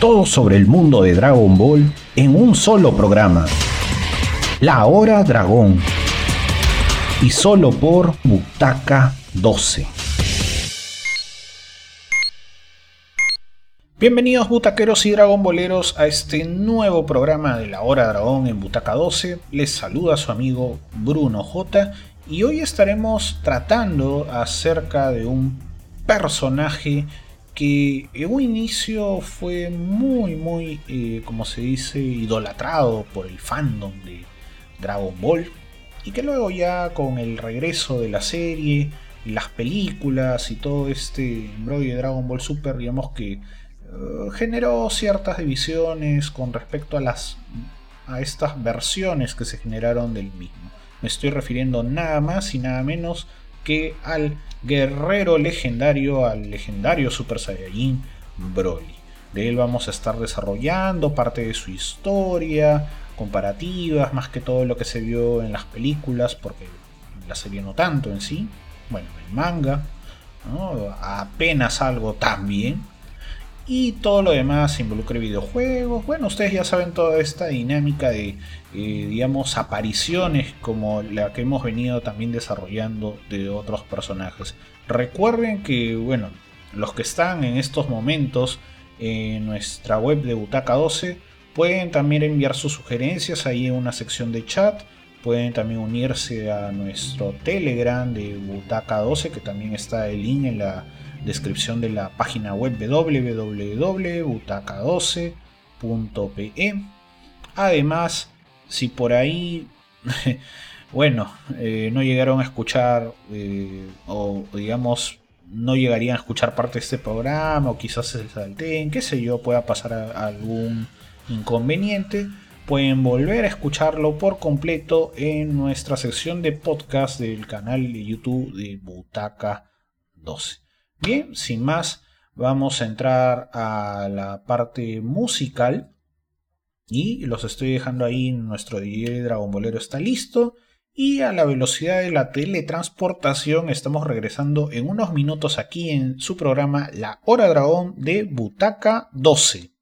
Todo sobre el mundo de Dragon Ball en un solo programa. La Hora Dragón. Y solo por Butaca 12. Bienvenidos butaqueros y dragonboleros a este nuevo programa de la Hora Dragón en Butaca 12. Les saluda su amigo Bruno J y hoy estaremos tratando acerca de un personaje que en un inicio fue muy, muy, eh, como se dice, idolatrado por el fandom de Dragon Ball. Y que luego ya con el regreso de la serie, las películas y todo este embrollo de Dragon Ball Super, digamos que eh, generó ciertas divisiones con respecto a las a estas versiones que se generaron del mismo. Me estoy refiriendo nada más y nada menos que al guerrero legendario, al legendario Super Saiyajin Broly. De él vamos a estar desarrollando parte de su historia, comparativas, más que todo lo que se vio en las películas, porque la serie no tanto en sí. Bueno, el manga, apenas algo también y todo lo demás involucre videojuegos. Bueno, ustedes ya saben toda esta dinámica de, eh, digamos, apariciones como la que hemos venido también desarrollando de otros personajes. Recuerden que, bueno, los que están en estos momentos en nuestra web de Butaca 12 pueden también enviar sus sugerencias ahí en una sección de chat. Pueden también unirse a nuestro Telegram de Butaca 12, que también está el link en la descripción de la página web www.butaca12.pe. Además, si por ahí, bueno, eh, no llegaron a escuchar eh, o digamos no llegarían a escuchar parte de este programa o quizás se salten, qué sé yo, pueda pasar algún inconveniente, pueden volver a escucharlo por completo en nuestra sección de podcast del canal de YouTube de Butaca 12. Bien, sin más, vamos a entrar a la parte musical. Y los estoy dejando ahí, nuestro DJ Dragon Bolero está listo. Y a la velocidad de la teletransportación estamos regresando en unos minutos aquí en su programa La Hora Dragón de Butaca 12.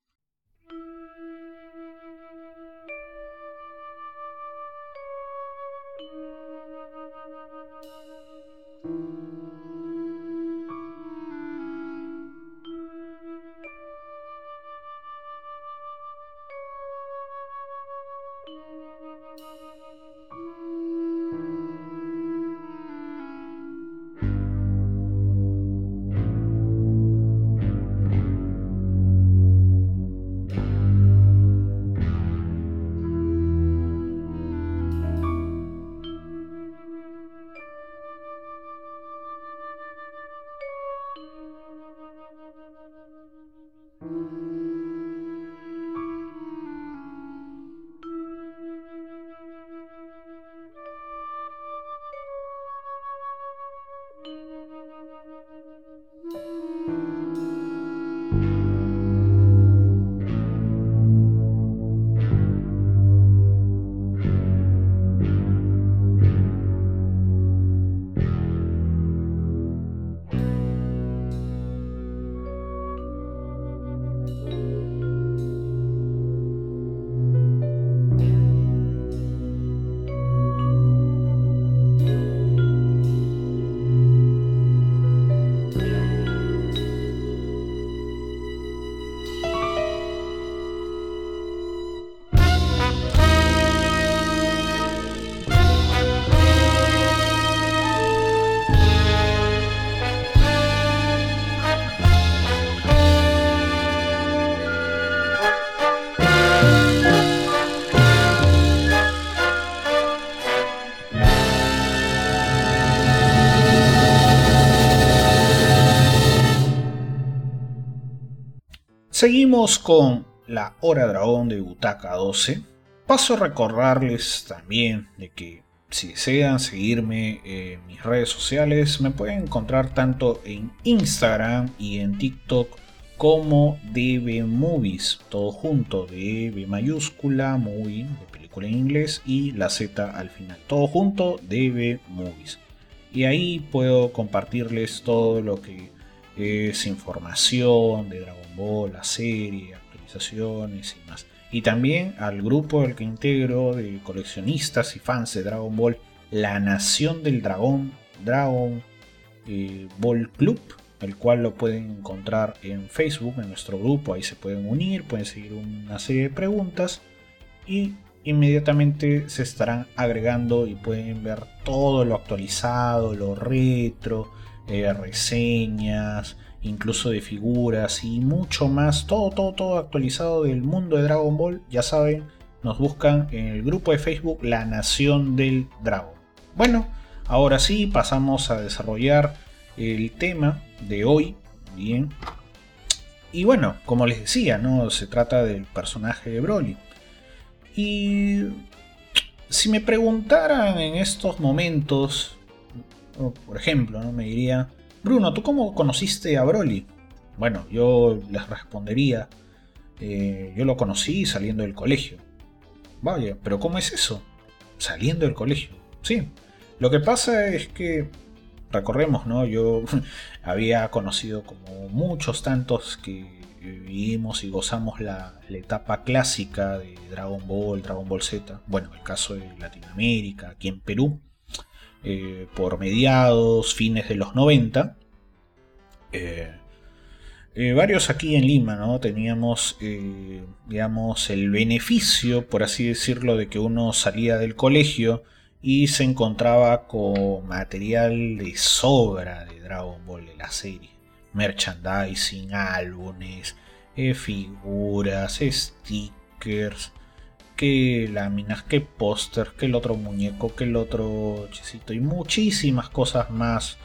Seguimos con la Hora Dragón de Butaca 12. Paso a recordarles también de que si desean seguirme en mis redes sociales, me pueden encontrar tanto en Instagram y en TikTok como DB Movies, todo junto, DB mayúscula, movie, de película en inglés, y la Z al final, todo junto, DB Movies. Y ahí puedo compartirles todo lo que es información de Dragon La serie, actualizaciones y más. Y también al grupo al que integro de coleccionistas y fans de Dragon Ball, La Nación del Dragón, Dragon eh, Ball Club, el cual lo pueden encontrar en Facebook, en nuestro grupo, ahí se pueden unir, pueden seguir una serie de preguntas y inmediatamente se estarán agregando y pueden ver todo lo actualizado, lo retro, eh, reseñas, incluso de figuras y mucho más, todo, todo, todo actualizado del mundo de Dragon Ball, ya saben, nos buscan en el grupo de Facebook La Nación del Dragon. Bueno, ahora sí, pasamos a desarrollar el tema de hoy, bien. Y bueno, como les decía, ¿no? Se trata del personaje de Broly. Y si me preguntaran en estos momentos, por ejemplo, ¿no? me diría, Bruno, ¿tú cómo conociste a Broly? Bueno, yo les respondería, eh, yo lo conocí saliendo del colegio. Vaya, pero ¿cómo es eso? Saliendo del colegio. Sí, lo que pasa es que, recorremos, ¿no? Yo había conocido como muchos tantos que vivimos y gozamos la, etapa clásica de Dragon Ball, Dragon Ball Z. Bueno, el caso de Latinoamérica, aquí en Perú. Eh, por mediados, fines de los 90. Eh, eh, varios aquí en Lima, ¿no? Teníamos, digamos, el beneficio, por así decirlo, de que uno salía del colegio y se encontraba con material de sobra de Dragon Ball de la serie. Merchandising, álbumes, figuras, stickers, que láminas, que póster, que el otro muñeco, que el otro chesito y muchísimas cosas más,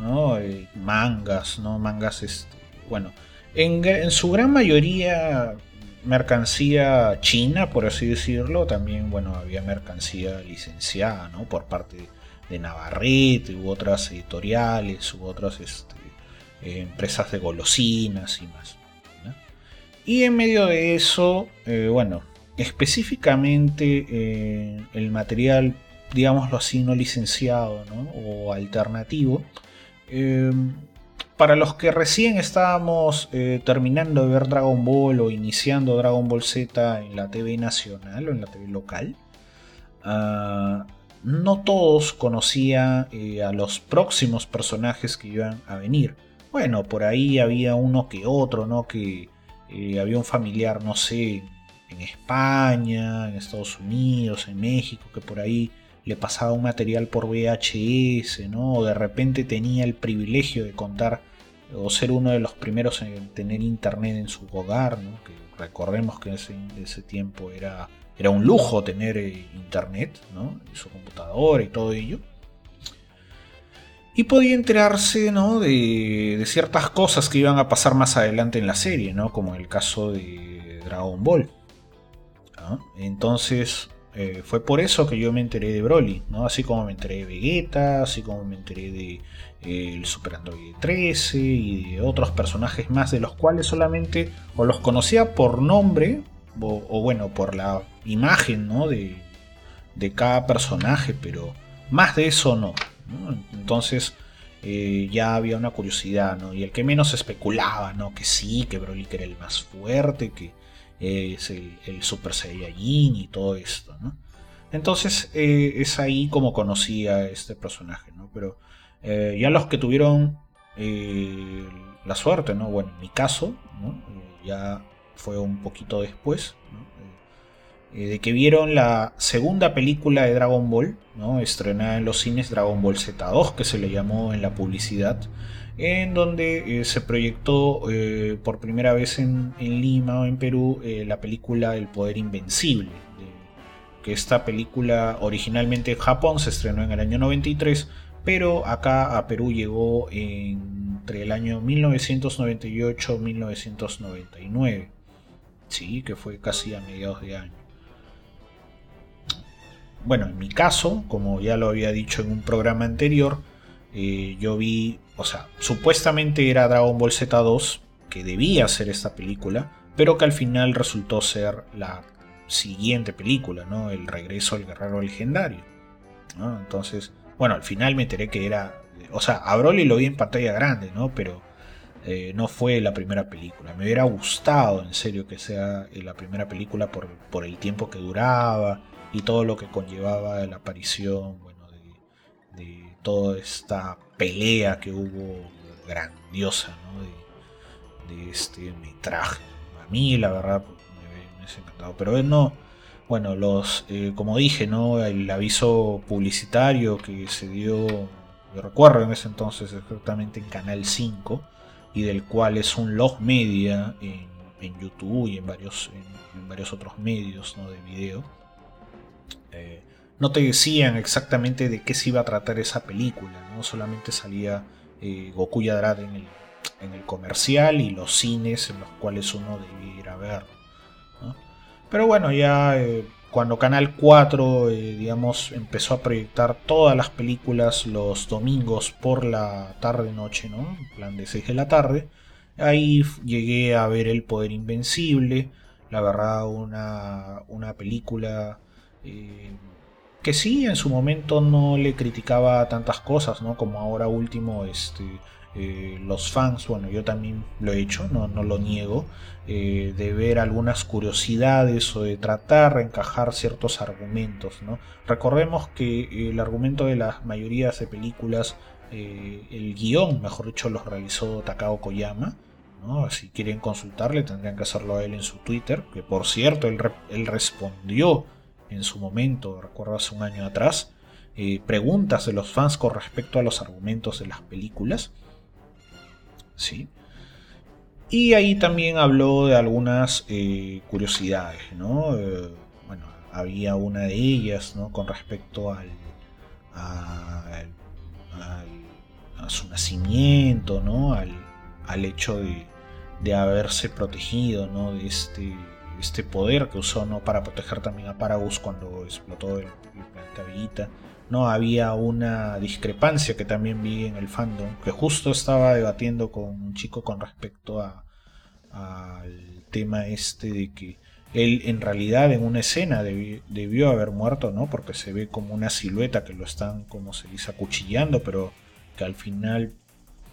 ¿no? Eh, mangas, ¿no? Mangas, este, bueno, en, su gran mayoría mercancía china, por así decirlo, también, bueno, había mercancía licenciada, ¿no? Por parte de Navarrete u otras editoriales u otras este, empresas de golosinas y más. Y en medio de eso, eh, bueno, específicamente eh, el material, digámoslo así, no licenciado o alternativo, eh, para los que recién estábamos eh, terminando de ver Dragon Ball o iniciando Dragon Ball Z en la TV nacional o en la TV local, ah, no todos conocían a los próximos personajes que iban a venir. Bueno, por ahí había uno que otro, ¿no? Que había un familiar, no sé, en España, en Estados Unidos, en México, que por ahí le pasaba un material por VHS, ¿no? O de repente tenía el privilegio de contar o ser uno de los primeros en tener internet en su hogar, ¿no? Que recordemos que en ese, tiempo era, era un lujo tener eh, internet, ¿no? En su computadora y todo ello. Y podía enterarse ¿no? de, de, ciertas cosas que iban a pasar más adelante en la serie, ¿no? como el caso de Dragon Ball. Entonces eh, fue por eso que yo me enteré de Broly, ¿no? Así como me enteré de Vegeta, así como me enteré de eh, el Super Android 13 y de otros personajes más de los cuales solamente o los conocía por nombre o, bueno, por la imagen, ¿no? De, cada personaje, pero más de eso no. Entonces eh, ya había una curiosidad, ¿no? Y el que menos especulaba, ¿no? Que sí, que Broly era el más fuerte, que es el, Super Saiyajin y todo esto, ¿no? Entonces eh, es ahí como conocí a este personaje, ¿no? Pero eh, ya los que tuvieron eh, la suerte, ¿no? Bueno, en mi caso, ya fue un poquito después, de que vieron la segunda película de Dragon Ball, ¿no? estrenada en los cines Dragon Ball Z2, que se le llamó en la publicidad, en donde eh, se proyectó eh, por primera vez en, Lima o en Perú eh, la película El Poder Invencible. que esta película originalmente en Japón se estrenó en el año 93, pero acá a Perú llegó entre el año 1998 1999. Sí, que fue casi a mediados de año. Bueno, en mi caso, como ya lo había dicho en un programa anterior, yo vi o sea, supuestamente era Dragon Ball Z2, que debía ser esta película, pero que al final resultó ser la siguiente película, ¿no? El regreso del guerrero legendario. Entonces, bueno, al final me enteré que era. O sea, a Broly lo vi en pantalla grande, ¿no? Pero eh, no fue la primera película. Me hubiera gustado, en serio, que sea la primera película por, por el tiempo que duraba y todo lo que conllevaba la aparición bueno, de, de toda esta pelea que hubo grandiosa de, de, este metraje. A mí, la verdad, me, me ha encantado. Pero no, bueno, los, eh, como dije, ¿no? El aviso publicitario que se dio, yo recuerdo en ese entonces exactamente en Canal 5, y del cual es un log media en, YouTube y en varios, en, varios otros medios ¿no? de video. Eh, no te decían exactamente de qué se iba a tratar esa película, ¿no? Solamente salía eh, Goku Yadrada en el, en el comercial y los cines en los cuales uno debía ir a ver. Pero bueno, ya eh, cuando Canal 4, eh, digamos, empezó a proyectar todas las películas los domingos por la tarde-noche, ¿no? En plan de 6 de la tarde, ahí llegué a ver El Poder Invencible, la verdad, una, una película eh, que sí, en su momento no le criticaba tantas cosas, ¿no? Como ahora último, este eh, los fans, bueno, yo también lo he hecho, no, no lo niego, eh, de ver algunas curiosidades o de tratar de encajar ciertos argumentos. ¿no? Recordemos que el argumento de las mayorías de películas, eh, el guion, mejor dicho, los realizó Takao Koyama. ¿no? Si quieren consultarle, tendrían que hacerlo a él en su Twitter, que por cierto, él, él respondió en su momento, recuerdo hace un año atrás, preguntas de los fans con respecto a los argumentos de las películas. ¿sí? Y ahí también habló de algunas eh, curiosidades, ¿no? Eh, bueno, había una de ellas, ¿no? Con respecto al, a, su nacimiento, ¿no? Al, hecho de, de, haberse protegido, ¿no? De este, este poder que usó, ¿no? Para proteger también a Paragus cuando explotó el, el Vegeta. ¿no? Había una discrepancia que también vi en el fandom, que justo estaba debatiendo con un chico con respecto al tema este de que él en realidad en una escena debió, haber muerto, ¿no? Porque se ve como una silueta que lo están, como se dice, acuchillando, pero que al final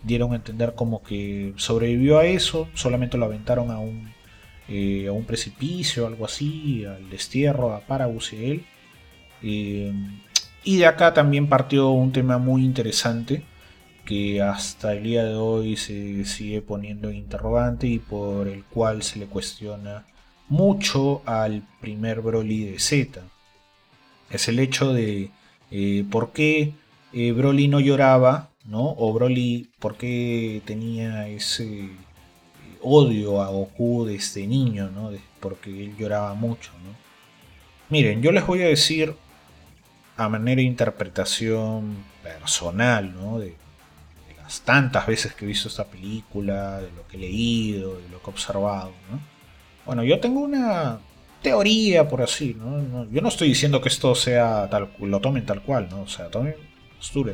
dieron a entender como que sobrevivió a eso, solamente lo aventaron a un, eh, a un precipicio, algo así, al destierro, a Paragus y él. Eh, y de acá también partió un tema muy interesante que hasta el día de hoy se sigue poniendo en interrogante y por el cual se le cuestiona mucho al primer Broly de Z. Es el hecho de eh, por qué Broly no lloraba, ¿no? O Broly, por qué tenía ese odio a Goku desde niño, ¿no? Porque él lloraba mucho, ¿no? Miren, yo les voy a decir a manera de interpretación personal, ¿no? De, las tantas veces que he visto esta película, de lo que he leído, de lo que he observado, ¿no? Bueno, yo tengo una teoría, por así, ¿no? Yo no estoy diciendo que esto sea tal, lo tomen tal cual, ¿no? O sea, tomen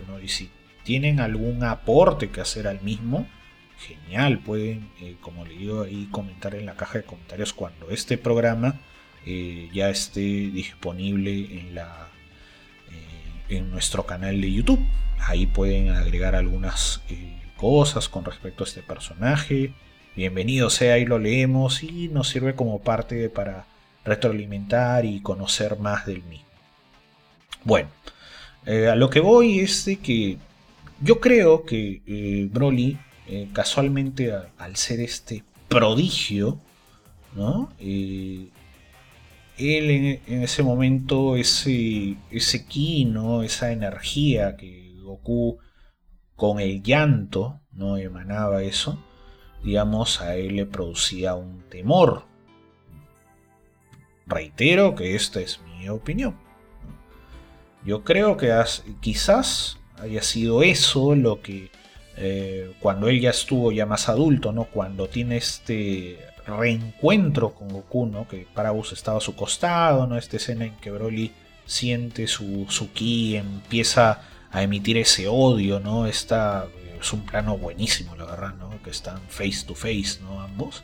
¿no? Y si tienen algún aporte que hacer al mismo, genial, pueden, eh, como le digo ahí, comentar en la caja de comentarios cuando este programa eh, ya esté disponible en la en nuestro canal de YouTube. Ahí pueden agregar algunas eh, cosas con respecto a este personaje. Bienvenido sea, ahí lo leemos y nos sirve como parte para retroalimentar y conocer más del mismo. Bueno, eh, a lo que voy es de que yo creo que eh, casualmente al ser este prodigio, ¿no? él en, ese momento, ese, ese ki, ¿no? esa energía que Goku con el llanto no emanaba eso, digamos, a él le producía un temor. Reitero que esta es mi opinión. Yo creo que quizás haya sido eso lo que eh, cuando él ya estuvo ya más adulto, ¿no? Cuando tiene este reencuentro con Goku. Que Paragus estaba a su costado, ¿no? Esta escena en que Broly siente su, su ki, empieza a emitir ese odio, ¿no? Esta, es un plano buenísimo, la verdad, ¿no? Que están face to face, ¿no? Ambos.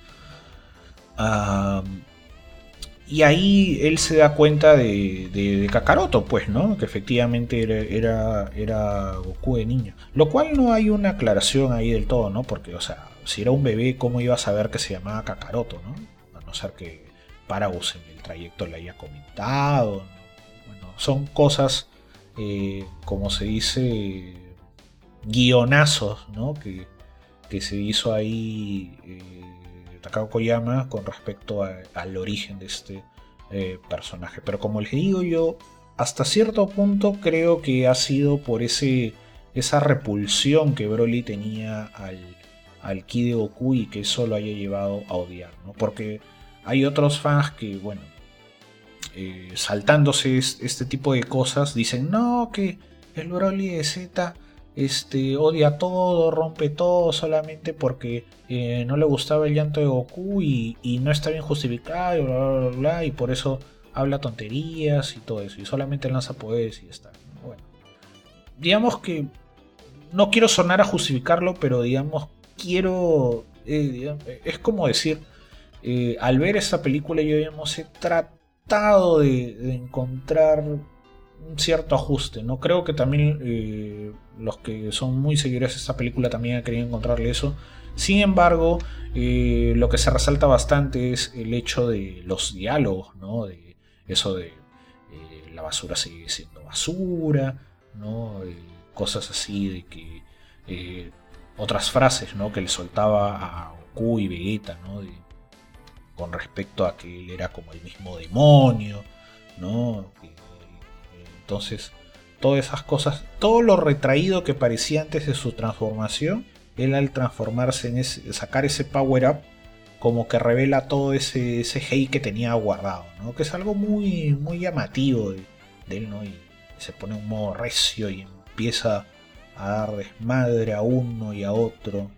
Y ahí él se da cuenta de, de, Kakaroto, pues, ¿no? Que efectivamente era, era, Goku de niño. Lo cual no hay una aclaración ahí del todo, ¿no? Porque, o sea, si era un bebé, ¿cómo iba a saber que se llamaba Kakaroto, no? A no ser que Paragus en el trayecto le haya comentado. Bueno, son cosas, eh, como se dice, guionazos, ¿no? Que, que se hizo ahí eh, Takao Koyama con respecto al origen de este eh, personaje. Pero como les digo yo, hasta cierto punto creo que ha sido por ese, esa repulsión que Broly tenía al, al Goku y que eso lo haya llevado a odiar, ¿no? Porque hay otros fans que, bueno, eh, saltándose este tipo de cosas, dicen, no, que el Broly de Z este, odia todo, rompe todo solamente porque eh, no le gustaba el llanto de Goku y, no está bien justificado, bla, bla, bla, y por eso habla tonterías y todo eso, y solamente lanza poderes y está. Bueno, digamos que no quiero sonar a justificarlo, pero digamos, quiero. Eh, es como decir, eh, al ver esta película, yo digamos, he tratado de encontrar un cierto ajuste. No creo que también eh, los que son muy seguidores de esta película también han querido encontrarle eso. Sin embargo, eh, lo que se resalta bastante es el hecho de los diálogos, ¿no? De eso de eh, la basura sigue siendo basura, ¿no? cosas así de que otras frases, ¿no? Que le soltaba a Goku y Vegeta, ¿no? con respecto a que él era como el mismo demonio, ¿no? Entonces, todas esas cosas, todo lo retraído que parecía antes de su transformación, él al transformarse en ese, sacar ese power up, como que revela todo ese, ese hate que tenía guardado, ¿no? Que es algo muy, muy llamativo de, él, ¿no? Y se pone un modo recio y empieza a dar desmadre a uno y a otro,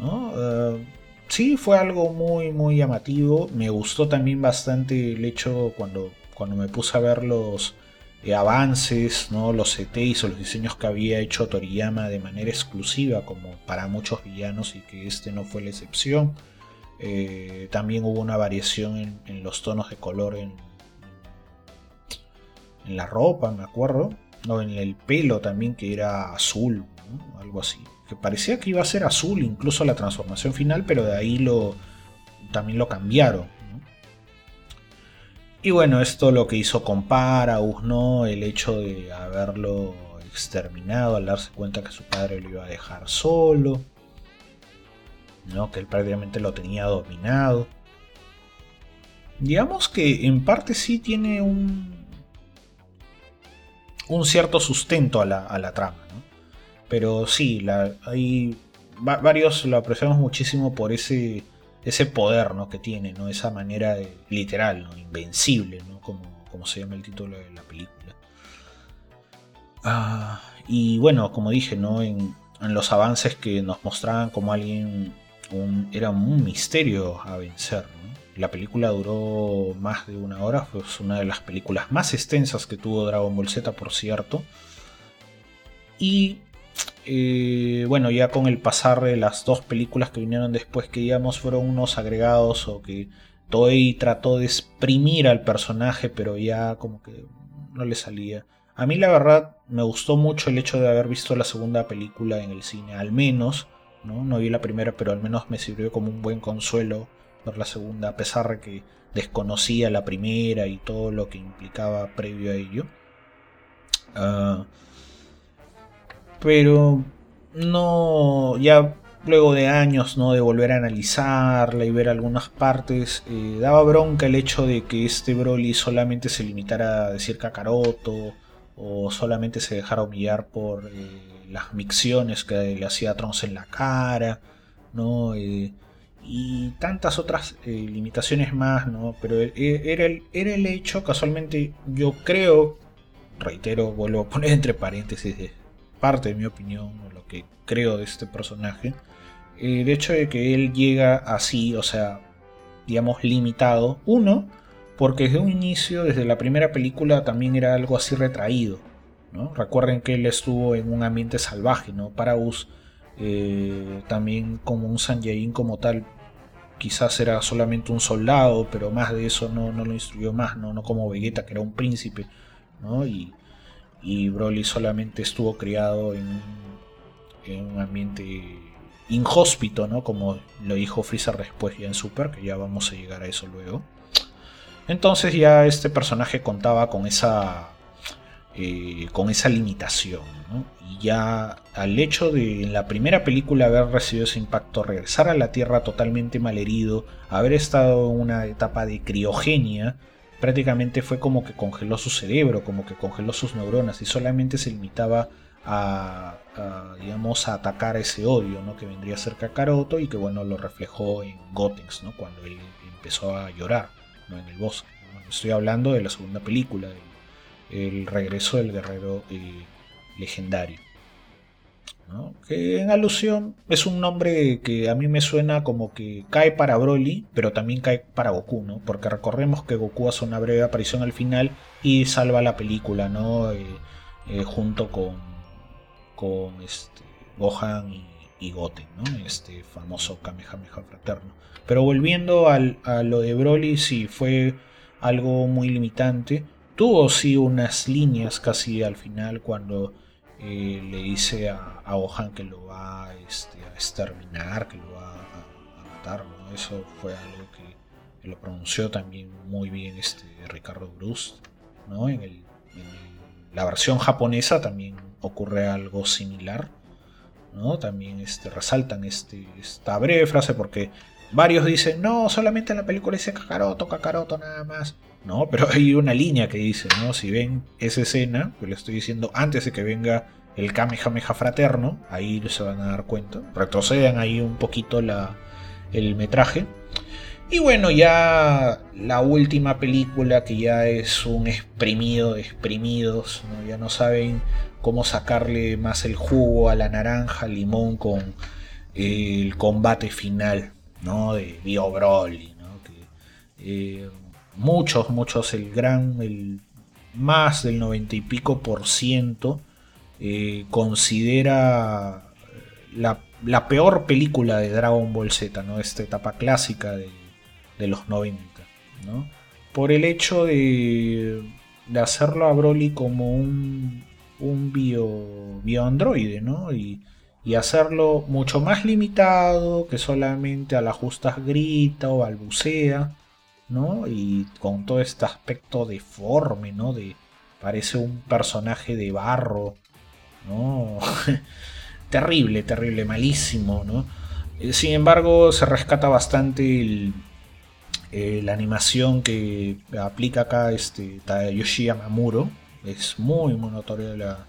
¿no? Eh, sí, fue algo muy, muy llamativo. Me gustó también bastante el hecho cuando, cuando me puse a ver los, avances, ¿no? los CTs o los diseños que había hecho Toriyama de manera exclusiva, como para muchos villanos, y que este no fue la excepción. Eh, también hubo una variación en, los tonos de color en, en, la ropa, me acuerdo. No, en el pelo también, que era azul, algo así. Que parecía que iba a ser azul incluso la transformación final, pero de ahí lo, también lo cambiaron. Y bueno, esto lo que hizo con Paraus, ¿no? El hecho de haberlo exterminado al darse cuenta que su padre lo iba a dejar solo, ¿no? Que él prácticamente lo tenía dominado. Digamos que en parte sí tiene un, un cierto sustento a la, trama, ¿no? Pero sí, la, hay varios lo apreciamos muchísimo por ese ese poder ¿no? que tiene, ¿no? esa manera literal, ¿no? invencible, ¿no? como, como se llama el título de la película. Ah, y bueno, como dije, ¿no? En, los avances que nos mostraban como alguien era un misterio a vencer. La película duró más de una hora, fue una de las películas más extensas que tuvo Dragon Ball Z, por cierto. Y eh, bueno, ya con el pasar de las dos películas que vinieron después, que digamos fueron unos agregados o que Toei trató de exprimir al personaje, pero ya como que no le salía. A mí la verdad me gustó mucho el hecho de haber visto la segunda película en el cine, al menos, ¿no? Vi la primera, pero al menos me sirvió como un buen consuelo ver la segunda, a pesar de que desconocía la primera y todo lo que implicaba previo a ello. Uh, pero no, ya luego de años ¿no? de volver a analizarla y ver algunas partes, eh, daba bronca el hecho de que este Broly solamente se limitara a decir Kakaroto o solamente se dejara humillar por eh, las micciones que le hacía Trunks en la cara, ¿no? Eh, y tantas otras limitaciones más, ¿no? Pero era el, era el hecho, casualmente, yo creo, reitero, vuelvo a poner entre paréntesis parte de mi opinión, lo que creo de este personaje, el hecho de que él llega así, o sea, digamos, limitado. Uno, porque desde un inicio, desde la primera película, también era algo así retraído. ¿no? Recuerden que él estuvo en un ambiente salvaje, ¿no? Paraus eh, también como un Sanjain como tal, quizás era solamente un soldado, pero más de eso no, no lo instruyó más, ¿no? no como Vegeta, que era un príncipe, ¿no? Y Broly solamente estuvo criado en, un ambiente inhóspito, ¿no? Como lo dijo Freezer después ya en Super, que ya vamos a llegar a eso luego. Entonces ya este personaje contaba con esa, eh, con esa limitación. Y ya al hecho de en la primera película haber recibido ese impacto, regresar a la Tierra totalmente malherido, haber estado en una etapa de criogenia, prácticamente fue como que congeló su cerebro, como que congeló sus neuronas y solamente se limitaba a, digamos, a atacar ese odio ¿no? que vendría a ser y que bueno lo reflejó en Gotenks, ¿no? cuando él empezó a llorar en el bosque. Estoy hablando de la segunda película, el, regreso del guerrero eh, legendario. Que en alusión es un nombre que a mí me suena como que cae para Broly, pero también cae para Goku, ¿no? Porque recordemos que Goku hace una breve aparición al final y salva la película, ¿no? Eh, eh, junto con, con este, Gohan y, Goten. Este famoso Kamehameha fraterno. Pero volviendo a lo de Broly, sí, fue algo muy limitante. Tuvo sí unas líneas casi al final cuando eh, le dice a, Gohan que lo va este, a exterminar, que lo va a, matar. Eso fue algo que, lo pronunció también muy bien este Ricardo Brust. ¿no? En, la versión japonesa también ocurre algo similar. ¿no? También este, resaltan este, esta breve frase porque varios dicen, no, solamente en la película dice Kakaroto, Kakaroto nada más. No, pero hay una línea que dice, ¿no? Si ven esa escena, que le estoy diciendo antes de que venga el Kamehameha fraterno, ahí se van a dar cuenta. Retrocedan ahí un poquito la, el metraje. Y bueno, ya la última película que ya es un exprimido de exprimidos, ya no saben cómo sacarle más el jugo a la naranja, limón con el combate final ¿no? de Bio Broly. ¿no? Eh, muchos, muchos, el gran, el más del noventa y pico por ciento eh, considera la, la, peor película de Dragon Ball Z, ¿no? esta etapa clásica de, de los 90. ¿no? Por el hecho de, de, hacerlo a Broly como un, un bio, bioandroide, ¿no? Y, y hacerlo mucho más limitado que solamente a las justas grita o balbucea, ¿no? Y con todo este aspecto deforme, ¿no? De parece un personaje de barro, ¿no? terrible, terrible, malísimo, ¿no? Eh, sin embargo, se rescata bastante eh, la animación que aplica acá este Yoshi Yamamuro. Es muy, muy notorio la,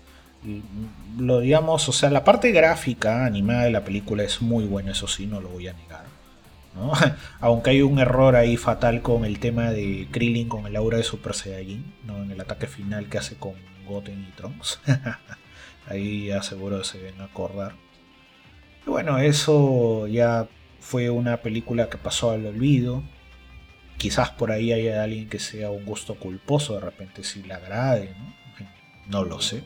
lo digamos, o sea, la parte gráfica animada de la película es muy buena, eso sí, no lo voy a negar. Aunque hay un error ahí fatal con el tema de Krillin con el aura de Super Saiyajin, ¿no? en el ataque final que hace con Goten y Trunks. ahí ya seguro se ven a acordar. Y bueno, eso ya fue una película que pasó al olvido. Quizás por ahí haya alguien que sea un gusto culposo, de repente si le agrade, ¿no? no lo sé.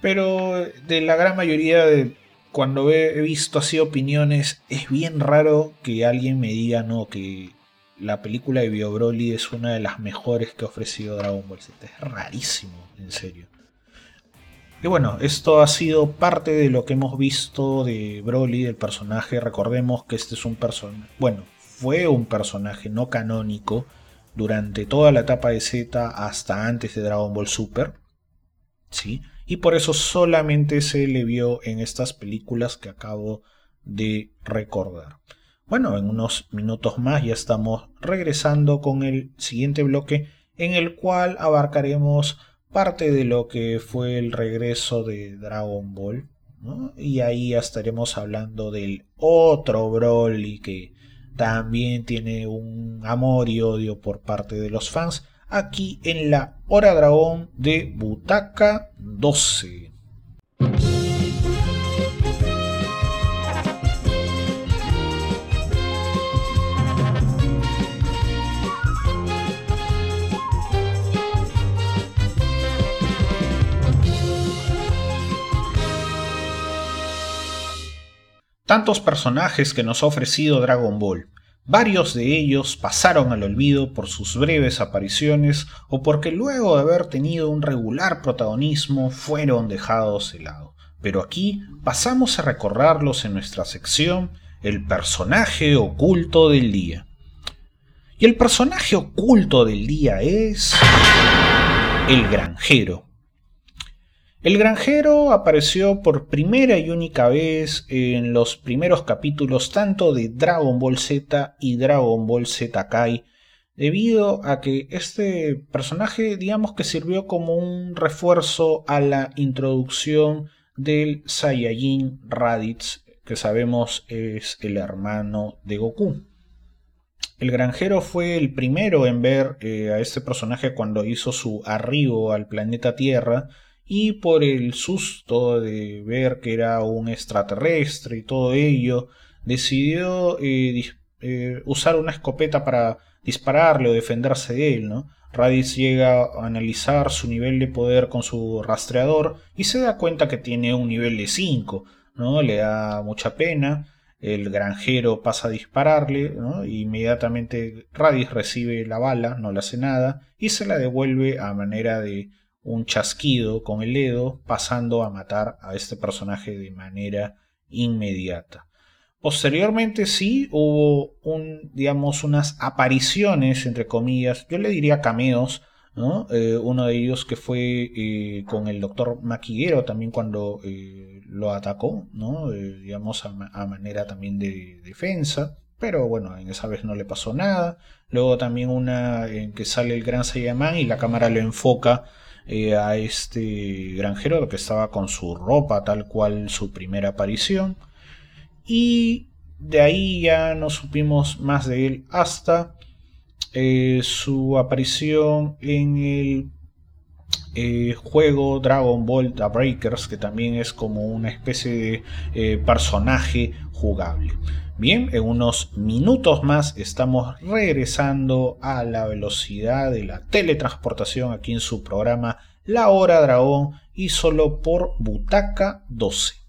Pero de la gran mayoría de cuando he visto así opiniones, es bien raro que alguien me diga no, que la película de Bio Broly es una de las mejores que ha ofrecido Dragon Ball Z. Es rarísimo, en serio. Y bueno, esto ha sido parte de lo que hemos visto de Broly, del personaje. Recordemos que este es un personaje, bueno, fue un personaje no canónico durante toda la etapa de Z hasta antes de Dragon Ball Super. ¿Sí? Y por eso solamente se le vio en estas películas que acabo de recordar. Bueno, en unos minutos más ya estamos regresando con el siguiente bloque en el cual abarcaremos parte de lo que fue el regreso de Dragon Ball. Y ahí ya estaremos hablando del otro Broly que también tiene un amor y odio por parte de los fans aquí en la Hora Dragón de Butaca 12. Tantos personajes que nos ha ofrecido Dragon Ball, Varios de ellos pasaron al olvido por sus breves apariciones o porque luego de haber tenido un regular protagonismo fueron dejados de lado. pero aquí pasamos a recordarlos en nuestra sección El personaje oculto del día. Y el personaje oculto del día es el granjero. El granjero apareció por primera y única vez en los primeros capítulos tanto de Dragon Ball Z y Dragon Ball Z Kai, debido a que este personaje digamos que sirvió como un refuerzo a la introducción del Saiyajin Raditz, que sabemos es el hermano de Goku. El granjero fue el primero en ver eh, a este personaje cuando hizo su arribo al planeta Tierra, y por el susto de ver que era un extraterrestre y todo ello, decidió eh, eh, usar una escopeta para dispararle o defenderse de él, ¿no? Raditz llega a analizar su nivel de poder con su rastreador y se da cuenta que tiene un nivel de 5, ¿no? Le da mucha pena, el granjero pasa a dispararle, ¿no? Inmediatamente Raditz recibe la bala, no le hace nada, y se la devuelve a manera de un chasquido con el dedo, pasando a matar a este personaje de manera inmediata. Posteriormente sí hubo un, digamos, unas apariciones, entre comillas, yo le diría cameos, ¿no? Eh, uno de ellos que fue eh, con el doctor Maquiguero también cuando eh, lo atacó, ¿no? digamos, a, manera también de defensa. Pero bueno, en esa vez no le pasó nada. Luego también una en que sale el gran Saiyaman y la cámara lo enfoca eh, a este granjero que estaba con su ropa tal cual su primera aparición. Y de ahí ya no supimos más de él hasta eh, su aparición en el eh, juego Dragon Ball The Breakers que también es como una especie de personaje Bien, en unos minutos más estamos regresando a la velocidad de la teletransportación aquí en su programa La Hora Dragón y solo por Butaca 12.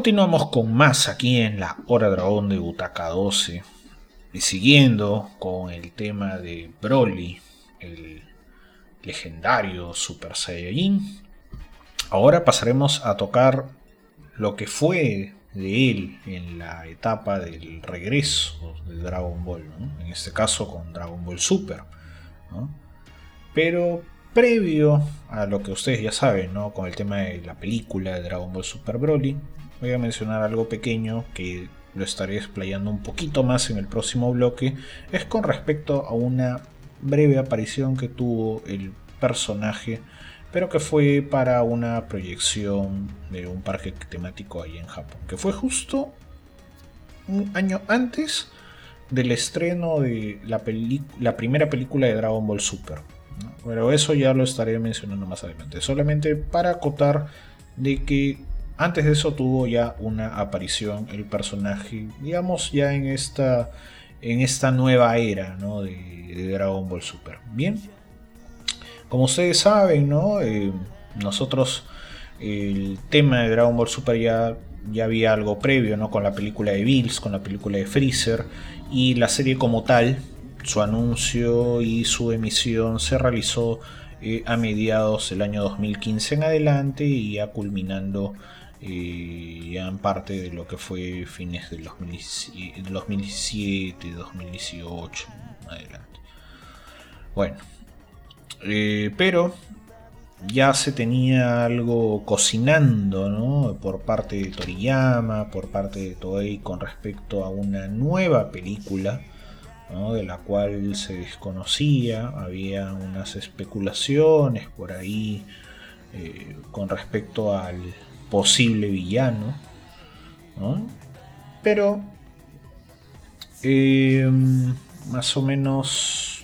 Continuamos con más aquí en la Hora Dragón de Butaca 12. Y siguiendo con el tema de Broly, el legendario Super Saiyajin. Ahora pasaremos a tocar lo que fue de él en la etapa del regreso de Dragon Ball, en este caso con Dragon Ball Super. Pero previo a lo que ustedes ya saben, ¿no? con el tema de la película de Dragon Ball Super Broly, voy a mencionar algo pequeño que lo estaré explayando un poquito más en el próximo bloque, es con respecto a una breve aparición que tuvo el personaje, pero que fue para una proyección de un parque temático ahí en Japón, que fue justo un año antes del estreno de la, la primera película de Dragon Ball Super. Pero eso ya lo estaré mencionando más adelante. Solamente para acotar de que antes de eso tuvo ya una aparición el personaje, digamos ya en esta, en esta nueva era de, Dragon Ball Super. Bien. Como ustedes saben, ¿no? Eh, nosotros el tema de Dragon Ball Super ya, ya había algo previo, ¿no? Con la película de Bills, con la película de Freezer y la serie como tal, su anuncio y su emisión se realizó eh, a mediados del año 2015 en adelante y ya culminando ya en parte de lo que fue fines del 2017, 2018, adelante. Bueno, eh, pero ya se tenía algo cocinando ¿no? por parte de Toriyama, por parte de Toei con respecto a una nueva película ¿no? de la cual se desconocía, había unas especulaciones por ahí eh, con respecto al posible villano, ¿no? pero eh, más o menos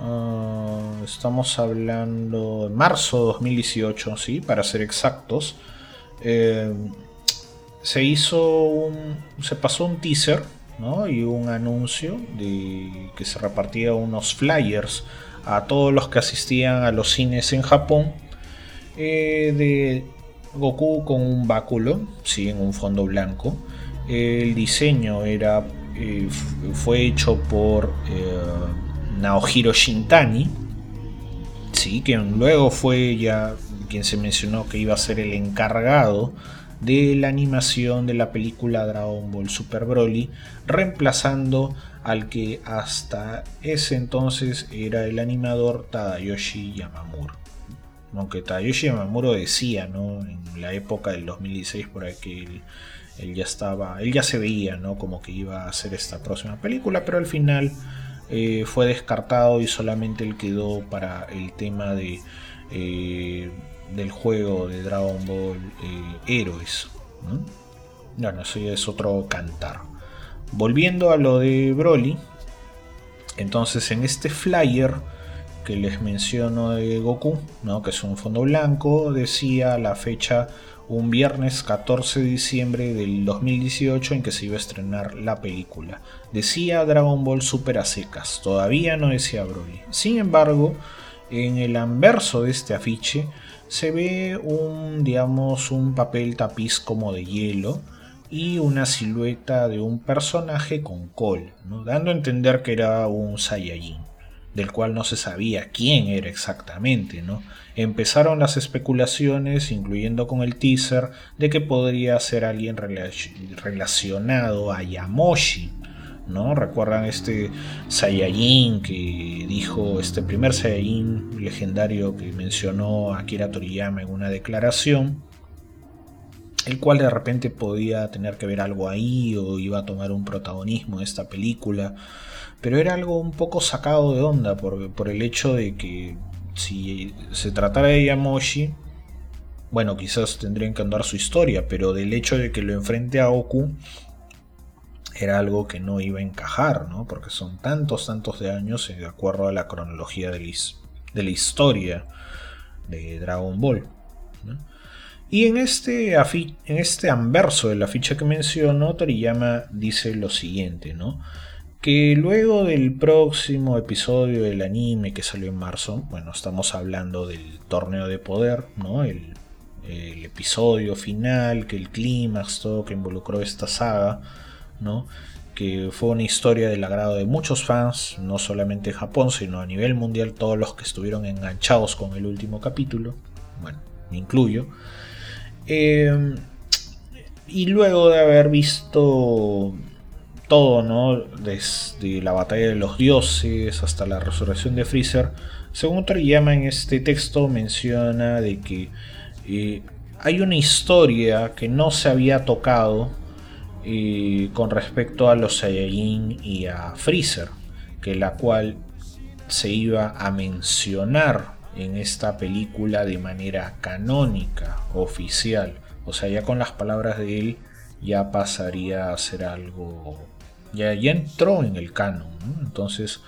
Ah, estamos hablando de marzo de 2018, ¿sí? para ser exactos. Eh, se hizo un. Se pasó un teaser ¿no? y un anuncio de que se repartía unos flyers a todos los que asistían a los cines en Japón eh, de Goku con un báculo, ¿sí? en un fondo blanco. El diseño era, eh, fue hecho por Naohiro Shintani, sí, que luego fue ya quien se mencionó que iba a ser el encargado de la animación de la película Dragon Ball Super Broly, reemplazando al que hasta ese entonces era el animador Tadayoshi Yamamuro. Aunque Tadayoshi Yamamuro decía, ¿no? En la época del 2016 por ahí que él, ya estaba, él ya se veía, ¿no? Como que iba a hacer esta próxima película, pero al final eh, fue descartado y solamente él quedó para el tema de, eh, del juego de Dragon Ball eh, Héroes. Bueno, eso ya es otro cantar. Volviendo a lo de Broly, entonces en este flyer que les menciono de Goku, ¿no? que es un fondo blanco, decía la fecha un viernes 14 de diciembre del 2018 en que se iba a estrenar la película. Decía Dragon Ball Super a secas, todavía no decía Broly. Sin embargo, en el anverso de este afiche se ve un, digamos, un papel tapiz como de hielo y una silueta de un personaje con col, dando a entender que era un Saiyajin del cual no se sabía quién era exactamente, ¿no? Empezaron las especulaciones, incluyendo con el teaser, de que podría ser alguien relacionado a Yamoshi, ¿no? Recuerdan este Saiyajin que dijo, este primer Saiyajin legendario que mencionó Akira Toriyama en una declaración, el cual de repente podía tener que ver algo ahí o iba a tomar un protagonismo en esta película pero era algo un poco sacado de onda por, el hecho de que si se tratara de Yamoshi, bueno, quizás tendrían que andar su historia, pero del hecho de que lo enfrente a Goku era algo que no iba a encajar, ¿no? Porque son tantos, tantos de años de acuerdo a la cronología de la, historia de Dragon Ball. Y en este, en este anverso de la ficha que menciono, Toriyama dice lo siguiente, ¿no? Que luego del próximo episodio del anime que salió en marzo, bueno, estamos hablando del torneo de poder, ¿no? El, episodio final, que el clímax, todo que involucró esta saga, ¿no? Que fue una historia del agrado de muchos fans, no solamente en Japón, sino a nivel mundial, todos los que estuvieron enganchados con el último capítulo, bueno, me incluyo. Eh, y luego de haber visto todo, ¿no? Desde la batalla de los dioses hasta la resurrección de Freezer. Según Toriyama en este texto menciona de que eh, hay una historia que no se había tocado eh, con respecto a los Saiyajin y a Freezer, que la cual se iba a mencionar en esta película de manera canónica, oficial. O sea, ya con las palabras de él ya pasaría a ser algo ya, entró en el canon. Entonces,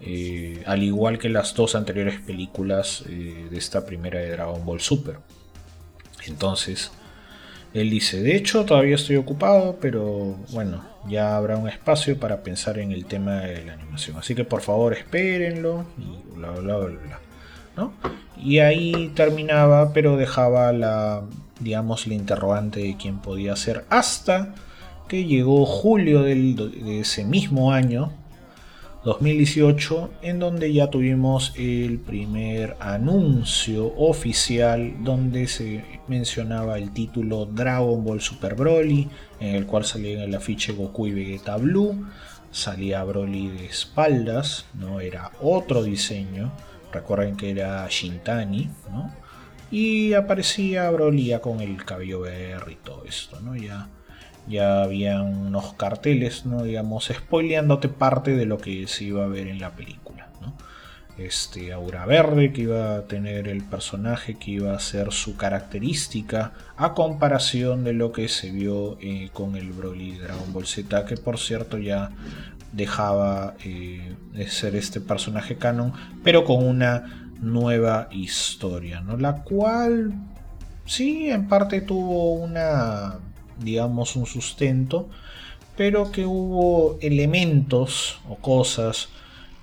eh, al igual que las dos anteriores películas eh, de esta primera de Dragon Ball Super. Entonces, Él dice, de hecho todavía estoy ocupado, pero bueno, ya habrá un espacio para pensar en el tema de la animación. Así que por favor espérenlo y bla bla bla bla. ¿no? Y ahí terminaba, pero dejaba la, digamos, la interrogante de quién podía ser hasta que llegó julio de ese mismo año, 2018, en donde ya tuvimos el primer anuncio oficial donde se mencionaba el título Dragon Ball Super Broly, en el cual salía en el afiche Goku y Vegeta Blue, salía Broly de espaldas, no era otro diseño, recuerden que era Shintani, ¿no? Y aparecía Broly con el cabello verde y todo esto, ¿no? Ya ya habían unos carteles, ¿no? digamos, spoileándote parte de lo que se iba a ver en la película. Este aura verde que iba a tener el personaje, que iba a ser su característica, a comparación de lo que se vio eh, con el Broly Dragon Ball Z, que por cierto ya dejaba eh, de ser este personaje canon, pero con una nueva historia, ¿no? la cual sí en parte tuvo una digamos, un sustento, pero que hubo elementos o cosas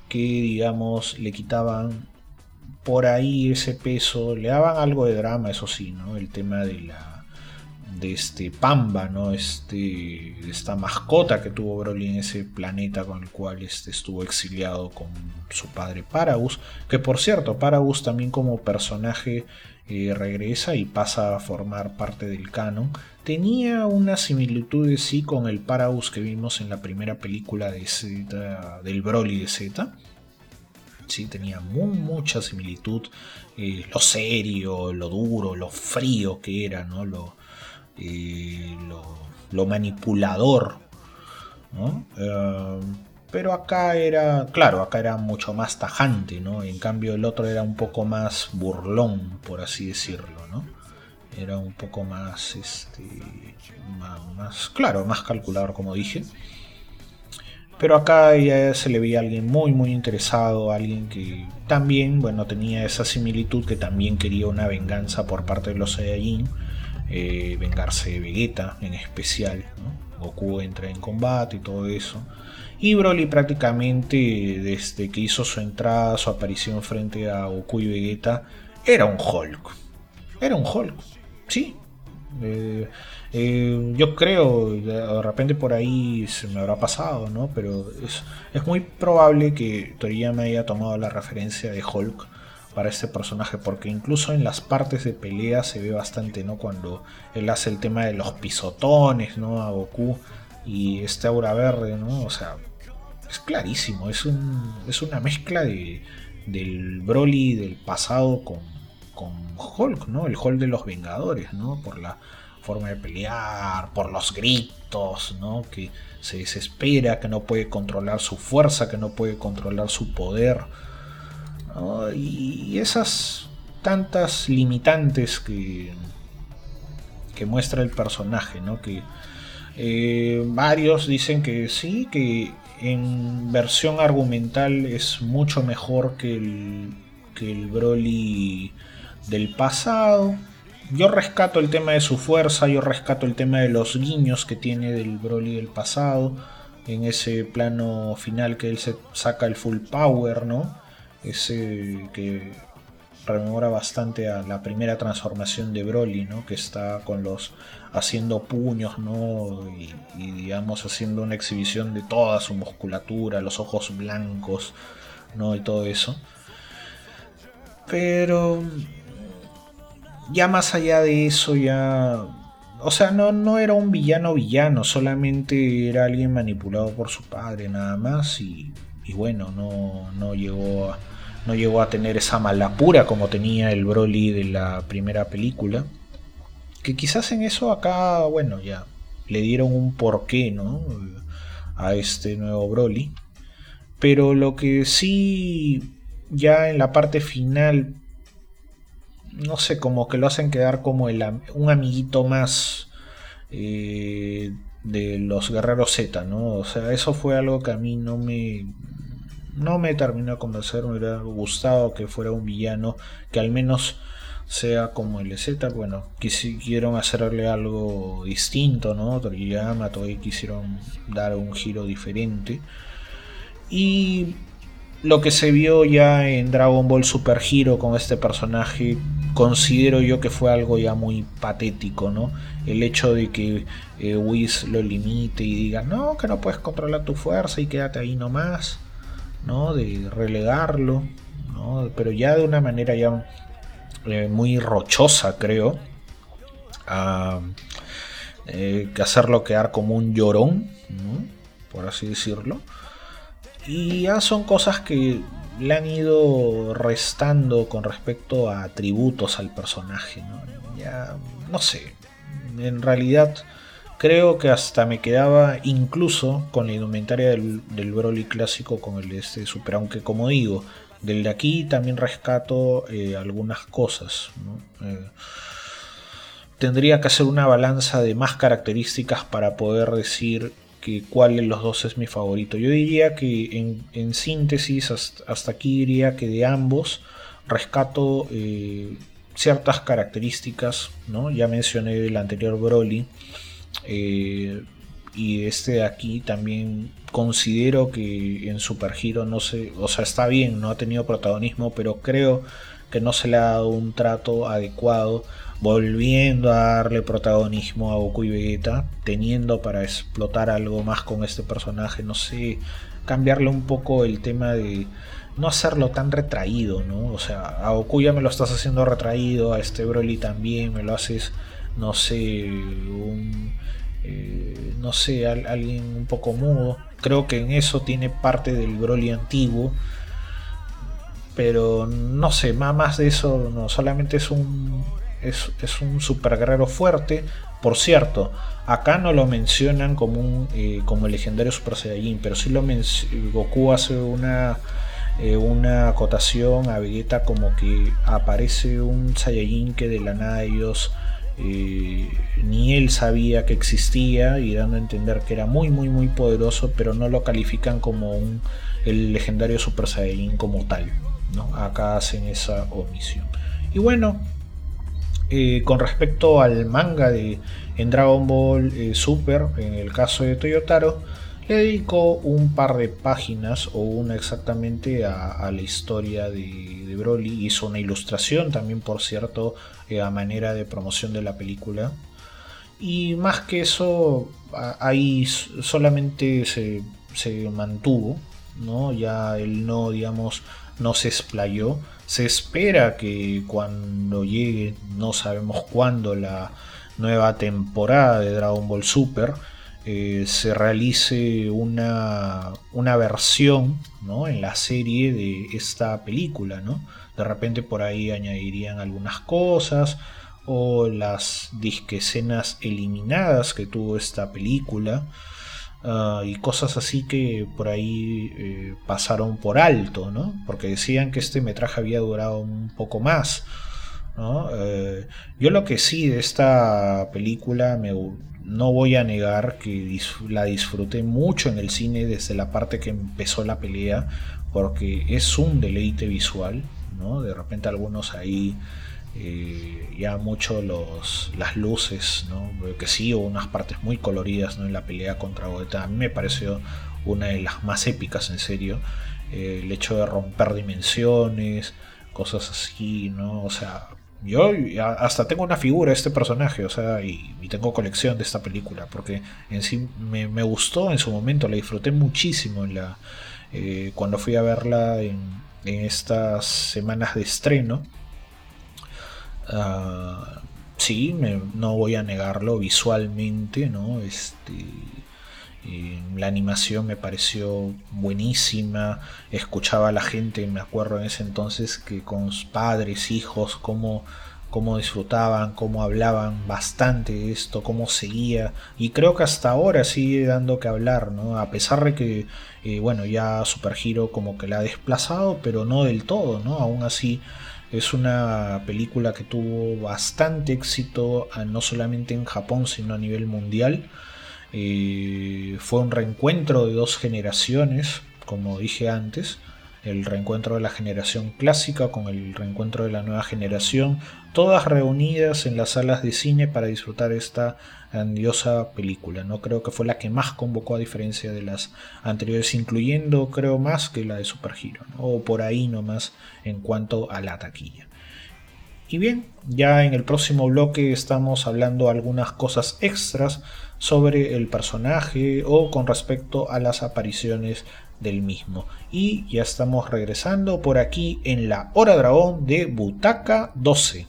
que, digamos, le quitaban por ahí ese peso, le daban algo de drama, eso sí, ¿no? El tema de la de este Pamba, ¿no? Este, esta mascota que tuvo Broly en ese planeta con el cual este, estuvo exiliado con su padre Paragus, que por cierto, Paragus también como personaje eh, regresa y pasa a formar parte del canon. Tenía una similitud sí con el Paragus que vimos en la primera película de Z, del Broly de Z. Sí, tenía mucha similitud. Eh, lo serio, lo duro, lo frío que era, ¿no? Lo, eh, lo, manipulador. pero acá era, claro, acá era mucho más tajante, ¿no? En cambio el otro era un poco más burlón, por así decirlo, ¿no? Era un poco más, este, más, claro, más calculador, como dije. Pero acá ya se le veía a alguien muy, muy interesado, alguien que también, bueno, tenía esa similitud que también quería una venganza por parte de los Saiyajin, eh, vengarse de Vegeta en especial. Goku entra en combate y todo eso. Y Broly prácticamente desde que hizo su entrada, su aparición frente a Goku y Vegeta, era un Hulk. Era un Hulk, sí. Eh, eh, yo creo, de repente por ahí se me habrá pasado, ¿no? Pero es, es muy probable que Toriyama haya tomado la referencia de Hulk para este personaje, porque incluso en las partes de pelea se ve bastante, ¿no? Cuando él hace el tema de los pisotones, ¿no? A Goku y este aura verde, ¿no? O sea, es clarísimo, es, un, es una mezcla de, del Broly del pasado con, con Hulk, ¿no? El Hulk de los Vengadores, ¿no? Por la forma de pelear, por los gritos, ¿no? Que se desespera, que no puede controlar su fuerza, que no puede controlar su poder y esas tantas limitantes que, que muestra el personaje, ¿no? que eh, varios dicen que sí, que en versión argumental es mucho mejor que el, que el Broly del pasado. Yo rescato el tema de su fuerza, yo rescato el tema de los guiños que tiene del Broly del pasado, en ese plano final que él se saca el full power, ¿no? ese que rememora bastante a la primera transformación de Broly, ¿no? Que está con los haciendo puños, ¿no? Y, digamos haciendo una exhibición de toda su musculatura, los ojos blancos, ¿no? Y todo eso. Pero ya más allá de eso, ya. O sea, no, no era un villano villano, solamente era alguien manipulado por su padre, nada más. Y, y bueno, no, no llegó a no llegó a tener esa mala pura como tenía el Broly de la primera película. Que quizás en eso acá, bueno, ya le dieron un porqué, ¿no? A este nuevo Broly. Pero lo que sí, ya en la parte final, no sé, como que lo hacen quedar como el, un amiguito más eh, de los guerreros Z, ¿no? O sea, eso fue algo que a mí no me, no me terminó de convencer, me hubiera gustado que fuera un villano que al menos sea como el Z, bueno, quisieron hacerle algo distinto, ¿no? Toriyama, Toei quisieron dar un giro diferente. Y lo que se vio ya en Dragon Ball Super Hero con este personaje, considero yo que fue algo ya muy patético, ¿no? El hecho de que eh, Whis lo limite y diga, no, que no puedes controlar tu fuerza y quédate ahí nomás, ¿no? De relegarlo, ¿no? Pero ya de una manera ya eh, muy rochosa, creo. A, eh, hacerlo quedar como un llorón, por así decirlo. Y ya son cosas que le han ido restando con respecto a atributos al personaje. ¿no? Ya, no sé, en realidad creo que hasta me quedaba incluso con la indumentaria del, del Broly clásico con el de este Super, aunque como digo, del de aquí también rescato eh, algunas cosas. Eh, tendría que hacer una balanza de más características para poder decir cuál de los dos es mi favorito. Yo diría que en, síntesis hasta, aquí diría que de ambos rescato eh, ciertas características. ¿no? Ya mencioné el anterior Broly y este de aquí también considero que en Super Hero no sé, o sea, está bien, no ha tenido protagonismo, pero creo que no se le ha dado un trato adecuado, volviendo a darle protagonismo a Goku y Vegeta, teniendo para explotar algo más con este personaje, no sé, cambiarle un poco el tema de no hacerlo tan retraído, ¿no? O sea, a Goku ya me lo estás haciendo retraído, a este Broly también me lo haces, no sé, un eh, no sé, alguien un poco mudo. Creo que en eso tiene parte del Broly antiguo. Pero no sé, más, de eso no, solamente es un, es, un super guerrero fuerte. Por cierto, acá no lo mencionan como, un, eh, como el legendario Super Saiyajin, pero sí lo Goku hace una, eh, una acotación a Vegeta como que aparece un Saiyajin que de la nada ellos eh, ni él sabía que existía y dando a entender que era muy muy muy poderoso pero no lo califican como un, el legendario Super Saiyan como tal ¿no? acá hacen esa omisión y bueno eh, con respecto al manga de en Dragon Ball eh, Super en el caso de Toyotaro le dedicó un par de páginas o una exactamente a, la historia de, de, Broly. Hizo una ilustración también, por cierto, eh, a manera de promoción de la película. Y más que eso, ahí solamente se, se mantuvo, ¿no? Ya él no, digamos, no se explayó. Se espera que cuando llegue, no sabemos cuándo, la nueva temporada de Dragon Ball Super, eh, se realice una, una versión ¿no? en la serie de esta película. ¿no? De repente por ahí añadirían algunas cosas o las disquescenas eliminadas que tuvo esta película. Ah, y cosas así que por ahí eh, pasaron por alto, ¿no? Porque decían que este metraje había durado un poco más. Eh, yo lo que sí de esta película me, no voy a negar que la disfruté mucho en el cine desde la parte que empezó la pelea, porque es un deleite visual, ¿no? De repente algunos ahí eh, ya mucho los, las luces, ¿no? Que sí hubo unas partes muy coloridas, ¿no? En la pelea contra Gogeta, a mí me pareció una de las más épicas, en serio. Eh, el hecho de romper dimensiones, cosas así, ¿no? O sea, yo hasta tengo una figura de este personaje, o sea, y, tengo colección de esta película, porque en sí me, gustó en su momento, la disfruté muchísimo en la, eh, cuando fui a verla en, estas semanas de estreno. Uh, sí, no voy a negarlo visualmente, ¿no? Este, la animación me pareció buenísima. Escuchaba a la gente, me acuerdo en ese entonces, que con padres, hijos, cómo, cómo disfrutaban, cómo hablaban bastante de esto, cómo seguía. Y creo que hasta ahora sigue dando que hablar, ¿no? A pesar de que, eh, bueno, ya Super como que la ha desplazado, pero no del todo, ¿no? Aún así. Es una película que tuvo bastante éxito, no solamente en Japón, sino a nivel mundial. Eh, fue un reencuentro de dos generaciones, como dije antes. el reencuentro de la generación clásica con el reencuentro de la nueva generación, todas reunidas en las salas de cine para disfrutar esta grandiosa película. No creo que fue la que más convocó a diferencia de las anteriores, incluyendo creo más que la de Super Hero, o por ahí nomás en cuanto a la taquilla. Y bien, ya en el próximo bloque estamos hablando algunas cosas extras sobre el personaje o con respecto a las apariciones del mismo. Y ya estamos regresando por aquí en la Hora Dragón de Butaca 12.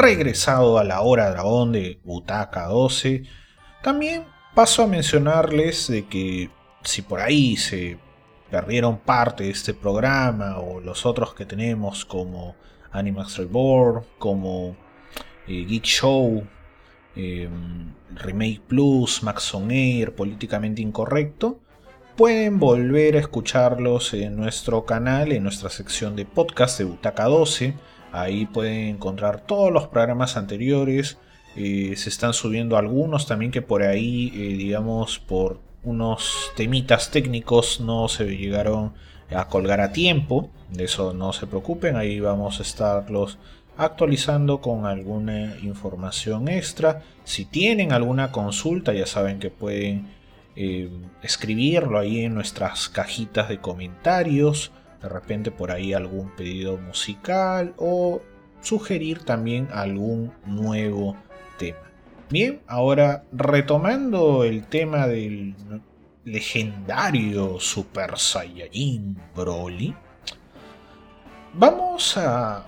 Regresado a la hora dragón de Butaca 12. También paso a mencionarles de que si por ahí se perdieron parte de este programa o los otros que tenemos como Animax Reborn, como eh, Geek Show, em, Remake Plus, Max on Air, Políticamente Incorrecto, pueden volver a escucharlos en nuestro canal, en nuestra sección de podcast de Butaca 12 Ahí pueden encontrar todos los programas anteriores. Eh, se están subiendo algunos también que por ahí, eh, digamos, por unos temitas técnicos no se llegaron a colgar a tiempo. De eso no se preocupen. Ahí vamos a estarlos actualizando con alguna información extra. Si tienen alguna consulta, ya saben que pueden eh, escribirlo ahí en nuestras cajitas de comentarios de repente por ahí algún pedido musical o sugerir también algún nuevo tema. Bien, ahora retomando el tema del legendario Super Saiyajin Broly, vamos a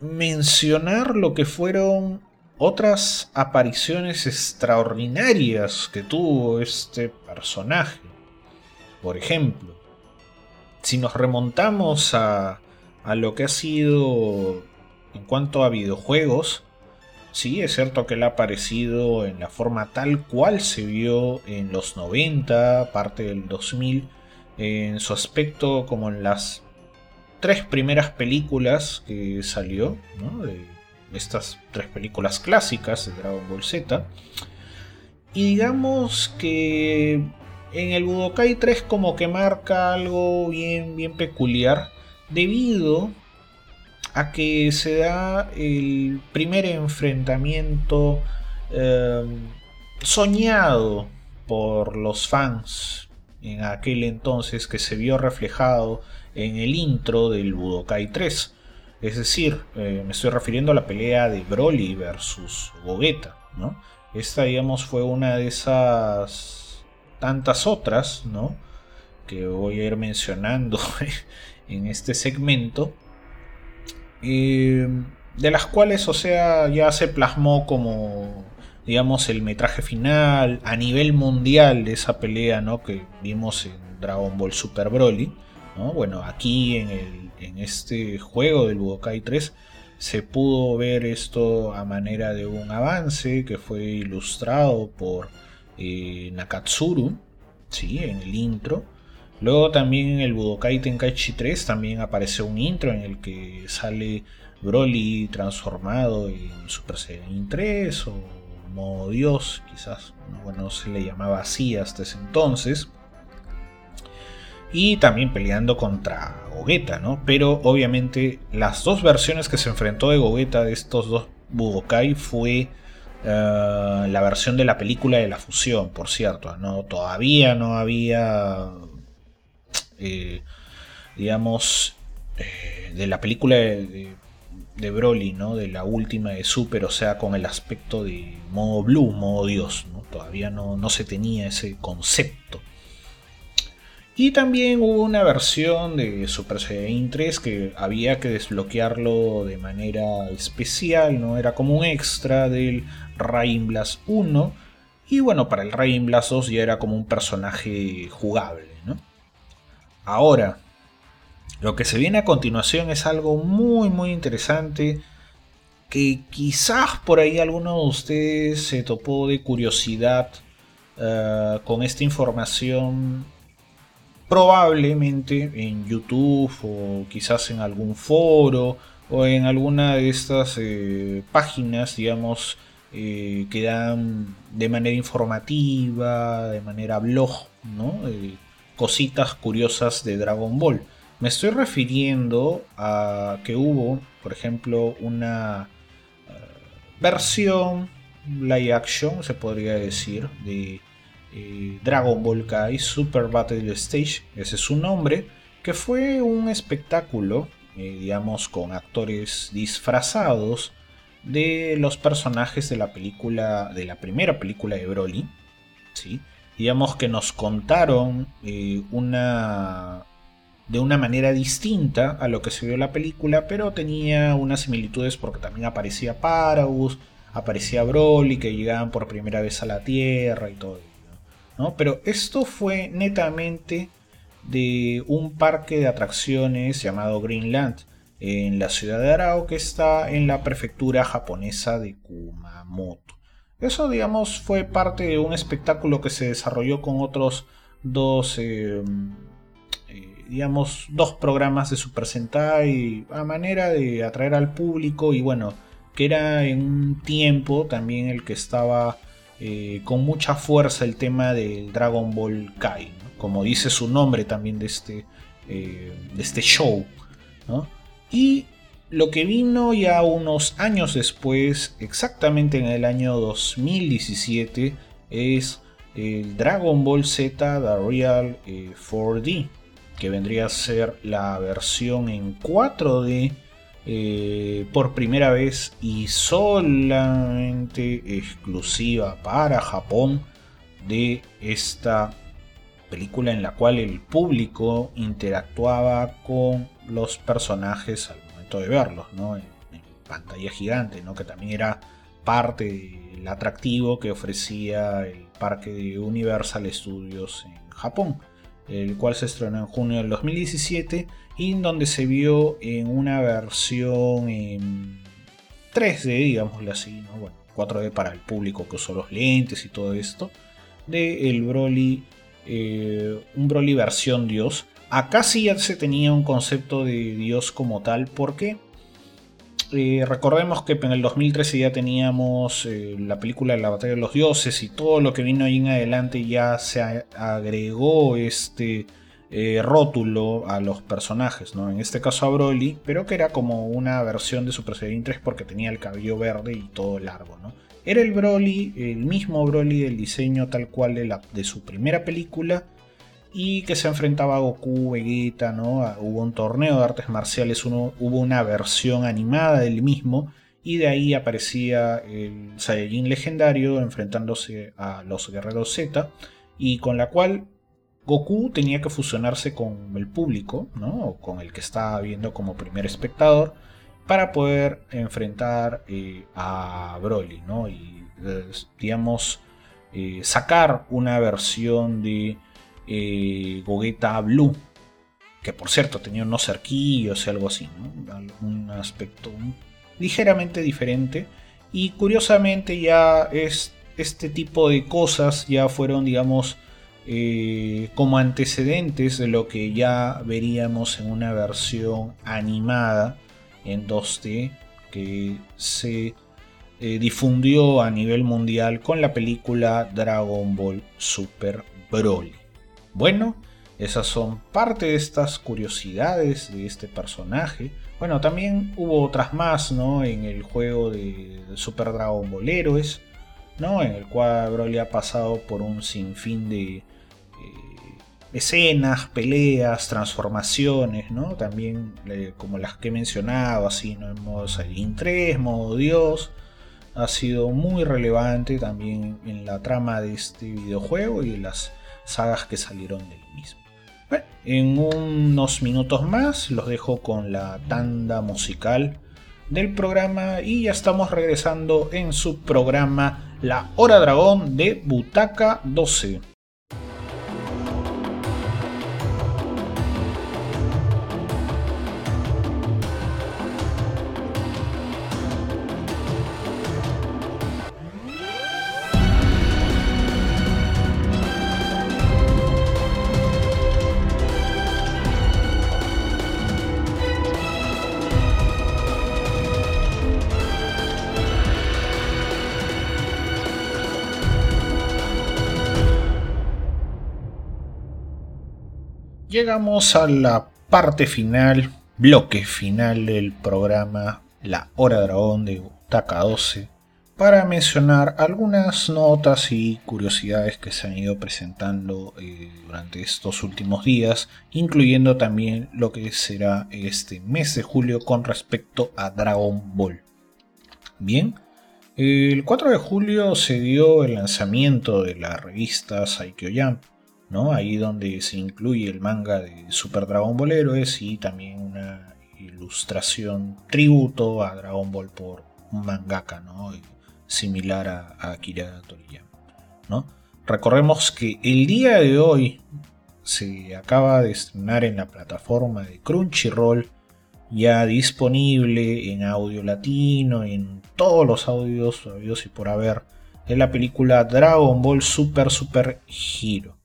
mencionar lo que fueron otras apariciones extraordinarias que tuvo este personaje. Por ejemplo, si nos remontamos a, lo que ha sido en cuanto a videojuegos, sí, es cierto que él ha aparecido en la forma tal cual se vio en los 90, parte del 2000, en su aspecto como en las tres primeras películas que salió, de estas tres películas clásicas de Dragon Ball Z. Y digamos que en el Budokai 3 como que marca algo bien, bien peculiar debido a que se da el primer enfrentamiento em, soñado por los fans en aquel entonces que se vio reflejado en el intro del Budokai 3. Es decir, eh, me estoy refiriendo a la pelea de Broly versus Gogeta. ¿no? Esta, digamos, fue una de esas tantas otras, ¿no? Que voy a ir mencionando en este segmento. Eh, de las cuales, o sea, ya se plasmó como, digamos, el metraje final a nivel mundial de esa pelea, ¿no? Que vimos en Dragon Ball Super Broly. ¿no? Bueno, aquí en, el, en este juego del Budokai 3 se pudo ver esto a manera de un avance que fue ilustrado por Nakatsuru, ¿sí? en el intro. Luego también en el Budokai Tenkaichi 3 también aparece un intro en el que sale Broly transformado en Super Saiyan 3 o modo Dios, quizás, bueno, no se le llamaba así hasta ese entonces. Y también peleando contra Gogeta, ¿no? Pero obviamente las dos versiones que se enfrentó de Gogeta de estos dos Budokai fue eh, la versión de la película de la fusión, por cierto. ¿no? Todavía no había, eh, digamos, eh, de la película de, de, Broly, ¿no? de la última de Super, o sea, con el aspecto de modo blue, modo Dios. ¿no? Todavía no, no se tenía ese concepto. Y también hubo una versión de Super Saiyan 3 que había que desbloquearlo de manera especial, ¿no? Era como un extra del Rain Blast 1. Y bueno, para el Rain Blast 2 ya era como un personaje jugable, ¿no? Ahora, lo que se viene a continuación es algo muy muy interesante que quizás por ahí alguno de ustedes se topó de curiosidad eh, con esta información probablemente en YouTube o quizás en algún foro o en alguna de estas eh, páginas, digamos, eh, que dan de manera informativa, de manera blog, ¿no? Eh, cositas curiosas de Dragon Ball. Me estoy refiriendo a que hubo, por ejemplo, una versión live action, se podría decir, de eh, Dragon Ball Kai Super Battle Stage, ese es su nombre, que fue un espectáculo, eh, digamos, con actores disfrazados de los personajes de la película, de la primera película de Broly, ¿sí? digamos que nos contaron eh, una de una manera distinta a lo que se vio en la película, pero tenía unas similitudes porque también aparecía Paragus, aparecía Broly que llegaban por primera vez a la Tierra y todo. Pero esto fue netamente de un parque de atracciones llamado Greenland en la ciudad de Arao que está en la prefectura japonesa de Kumamoto. Eso, digamos, fue parte de un espectáculo que se desarrolló con otros dos, eh, eh, digamos, dos programas de Super Sentai a manera de atraer al público y bueno, que era en un tiempo también el que estaba eh, con mucha fuerza el tema del Dragon Ball Kai, como dice su nombre también de este, eh, de este show. Y lo que vino ya unos años después, exactamente en el año 2017, es el Dragon Ball Z The Real 4D, eh, que vendría a ser la versión en 4D eh, por primera vez y solamente exclusiva para Japón de esta película en la cual el público interactuaba con los personajes al momento de verlos, ¿no? en, pantalla gigante, ¿no? que también era parte del atractivo que ofrecía el parque de Universal Studios en Japón el cual se estrenó en junio del 2017 y donde se vio en una versión en 3D, digámoslo así, bueno, 4D para el público que usó los lentes y todo esto, de el Broly, eh, un Broly versión Dios. Acá sí ya se tenía un concepto de Dios como tal, porque eh, recordemos que en el 2013 ya teníamos eh, la película de la batalla de los dioses y todo lo que vino ahí en adelante ya se agregó este eh, rótulo a los personajes, ¿no? En este caso a Broly, pero que era como una versión de Super Saiyan 3 porque tenía el cabello verde y todo largo, ¿no? Era el Broly, el mismo Broly del diseño tal cual de, de su primera película y que se enfrentaba a Goku, Vegeta, ¿no? Ah, hubo un torneo de artes marciales, uno, hubo una versión animada del mismo y de ahí aparecía el Saiyajin legendario enfrentándose a los guerreros Z y con la cual Goku tenía que fusionarse con el público, ¿no? con el que estaba viendo como primer espectador para poder enfrentar eh, a Broly, ¿no? Y eh, digamos eh, sacar una versión de Gogeta Blue, que por cierto tenía unos cerquillos y algo así, un aspecto ligeramente diferente. Y curiosamente ya es, este tipo de cosas ya fueron, digamos, eh, como antecedentes de lo que ya veríamos en una versión animada en 2D que se eh, difundió a nivel mundial con la película Dragon Ball Super Broly. Bueno, esas son parte de estas curiosidades de este personaje. Bueno, también hubo otras más, ¿no? En el juego de, Super Dragon Ball Heroes, ¿no? En el cual Broly ha pasado por un sinfín de, escenas, peleas, transformaciones, ¿no? También eh, como las que he mencionado, así, ¿no? En modo Saiyajin 3, modo Dios, ha sido muy relevante también en la trama de este videojuego y en las sagas que salieron del mismo. Bueno, en unos minutos más los dejo con la tanda musical del programa y ya estamos regresando en su programa La Hora Dragón de Butaca 12. Llegamos a la parte final, bloque final del programa La Hora Dragón de Butaca 12 para mencionar algunas notas y curiosidades que se han ido presentando eh, durante estos últimos días, incluyendo también lo que será este mes de julio con respecto a Dragon Ball. Bien, el 4 de julio se dio el lanzamiento de la revista Saikyo Jump, Ahí donde se incluye el manga de Super Dragon Ball Heroes y también una ilustración tributo a Dragon Ball por un mangaka, ¿no? Similar a, Akira Toriyama, ¿no? Recordemos que el día de hoy se acaba de estrenar en la plataforma de Crunchyroll, ya disponible en audio latino, en todos los audios audios y por haber, en la película Dragon Ball Super Super Hero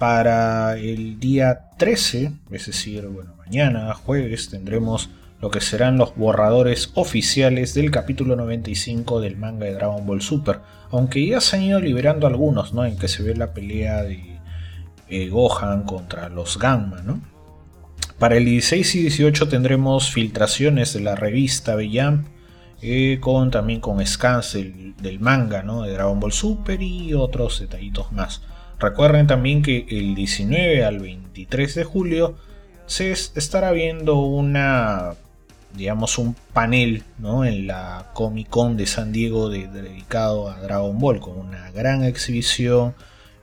para el día 13, es decir, bueno, mañana, jueves, tendremos lo que serán los borradores oficiales del capítulo 95 del manga de Dragon Ball Super. Aunque ya se han ido liberando algunos, ¿no? En que se ve la pelea de eh, Gohan contra los Gamma, ¿no? Para el 16 y 18 tendremos filtraciones de la revista Bellamp, eh, con, también con scans del, del, manga, ¿no? De Dragon Ball Super y otros detallitos más. Recuerden también que el 19 al 23 de julio se estará viendo una, digamos, un panel ¿no? en la Comic Con de San Diego dedicado a Dragon Ball, con una gran exhibición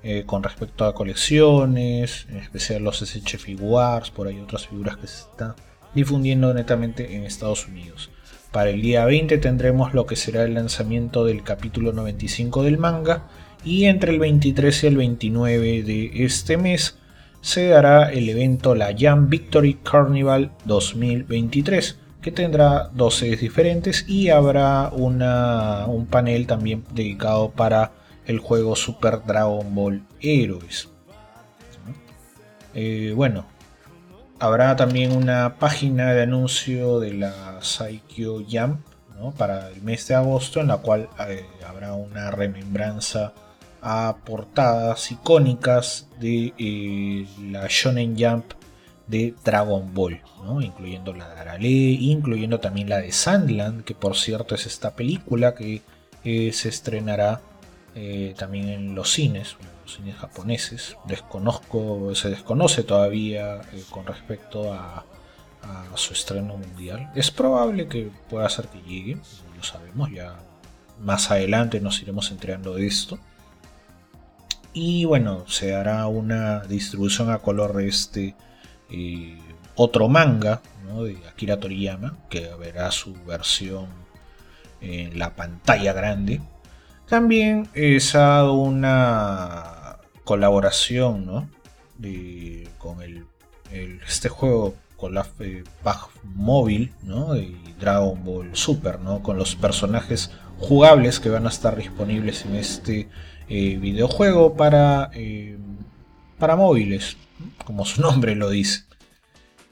eh, con respecto a colecciones, en especial los SH Figuarts, por ahí otras figuras que se están difundiendo netamente en Estados Unidos. Para el día 20 tendremos lo que será el lanzamiento del capítulo 95 del manga y entre el 23 y el 29 de este mes se dará el evento la Jam Victory Carnival 2023 que tendrá dos sedes diferentes y habrá una, un panel también dedicado para el juego Super Dragon Ball Heroes. Eh, bueno, habrá también una página de anuncio de la Saikyo Jam para el mes de agosto en la cual eh, habrá una remembranza a portadas icónicas de eh, la Shonen Jump de Dragon Ball, incluyendo la de Arale, incluyendo también la de Sandland, que por cierto es esta película que eh, se estrenará eh, también en los cines, los cines japoneses. Desconozco, se desconoce todavía con respecto a, su estreno mundial. Es probable que pueda ser que llegue, lo sabemos, ya más adelante nos iremos enterando de esto. Y bueno, se hará una distribución a color de este eh, otro manga de Akira Toriyama, que verá su versión en la pantalla grande. También es una colaboración ¿no? con el, este juego con la eh, móvil ¿no? de Dragon Ball Super, ¿no? con los personajes jugables que van a estar disponibles en este eh, videojuego para eh, para móviles, como su nombre lo dice.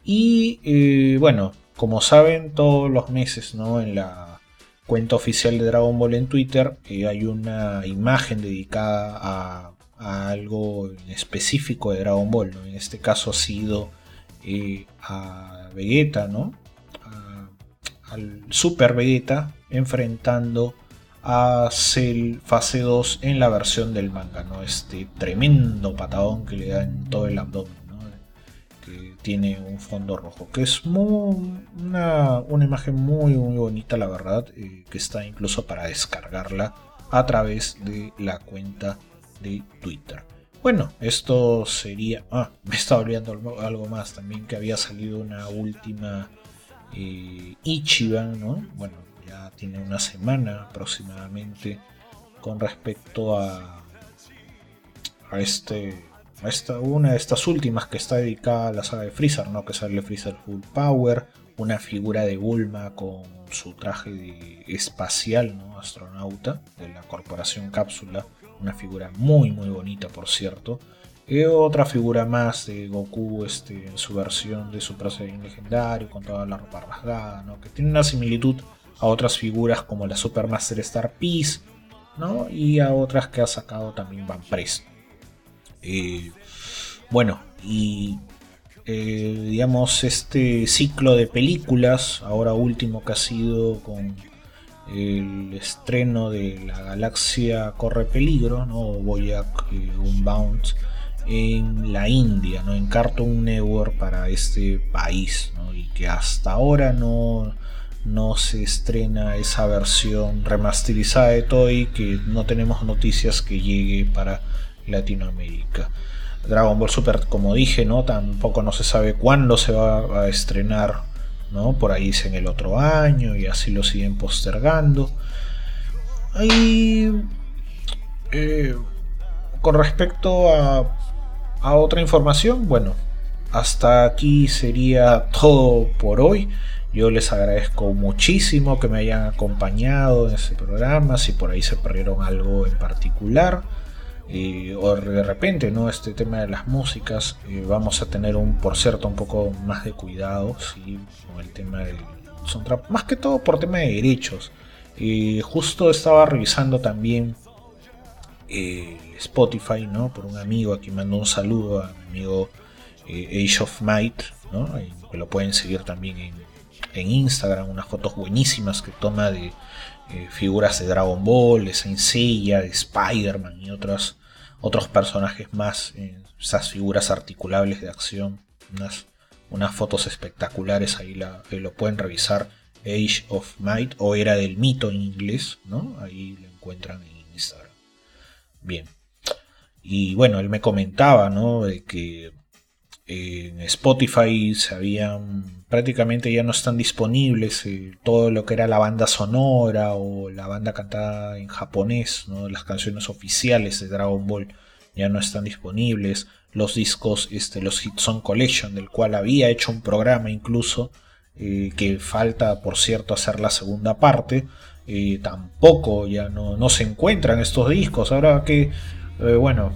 Y eh, bueno, como saben, todos los meses ¿no? en la cuenta oficial de Dragon Ball en Twitter hay una imagen dedicada a, algo específico de Dragon Ball. En este caso ha sido a Vegeta, ¿no? al Super Vegeta enfrentando a Cell fase 2 en la versión del manga, ¿no? Este tremendo patadón que le da en todo el abdomen, Que tiene un fondo rojo, que es una, imagen muy, muy bonita, la verdad, eh, que está incluso para descargarla a través de la cuenta de Twitter. Bueno, esto sería... Ah, me estaba olvidando algo más también, que había salido una última eh, Ichiban, ¿no? Bueno, tiene una semana aproximadamente con respecto a, a este a esta, una de estas últimas que está dedicada a la saga de Freezer, ¿no? que sale Freezer Full Power, una figura de Bulma con su traje espacial, ¿no? astronauta de la corporación Cápsula, una figura muy muy bonita por cierto. Y otra figura más de Goku este, en su versión de Super Saiyan legendario, con toda la ropa rasgada, ¿no? que tiene una similitud a otras figuras como la Supermaster Star Peace, ¿no? Y a otras que ha sacado también Van Press. Eh, bueno, y eh, digamos este ciclo de películas, ahora último que ha sido con el estreno de La Galaxia Corre Peligro, ¿no? Boyac eh, Unbound en la India, ¿no? en Cartoon Network para este país, y que hasta ahora no, no se estrena esa versión remasterizada de Toy, que no tenemos noticias que llegue para Latinoamérica. Dragon Ball Super, como dije, ¿no? Tampoco no se sabe cuándo se va a estrenar, ¿no? Por ahí es en el otro año y así lo siguen postergando. Y eh, con respecto a, a otra información, bueno, hasta aquí sería todo por hoy. Yo les agradezco muchísimo que me hayan acompañado en este programa, si por ahí se perdieron algo en particular. Eh, o de repente, ¿no? Este tema de las músicas, eh, vamos a tener un, por cierto, un poco más de cuidado, ¿sí? Con el tema del soundtrack, más que todo por tema de derechos. Eh, justo estaba revisando también Spotify, ¿no? Por un amigo, aquí mando un saludo a mi amigo Age of Might, ¿no? que lo pueden seguir también en en Instagram unas fotos buenísimas que toma de eh, figuras de Dragon Ball, de Saint de Spider-Man y otros, otros personajes más, eh, esas figuras articulables de acción, unas, unas fotos espectaculares, ahí lo pueden revisar, Age of Might o Era del Mito en inglés, ¿no? Ahí lo encuentran en Instagram. Bien. Y bueno, él me comentaba, ¿no? De que en Spotify se habían prácticamente ya no están disponibles eh, todo lo que era la banda sonora o la banda cantada en japonés, las canciones oficiales de Dragon Ball ya no están disponibles, los discos, este, los Hit Song Collection, del cual había hecho un programa incluso, eh, que falta por cierto hacer la segunda parte, eh, tampoco ya no, no, se encuentran estos discos, ahora que, bueno,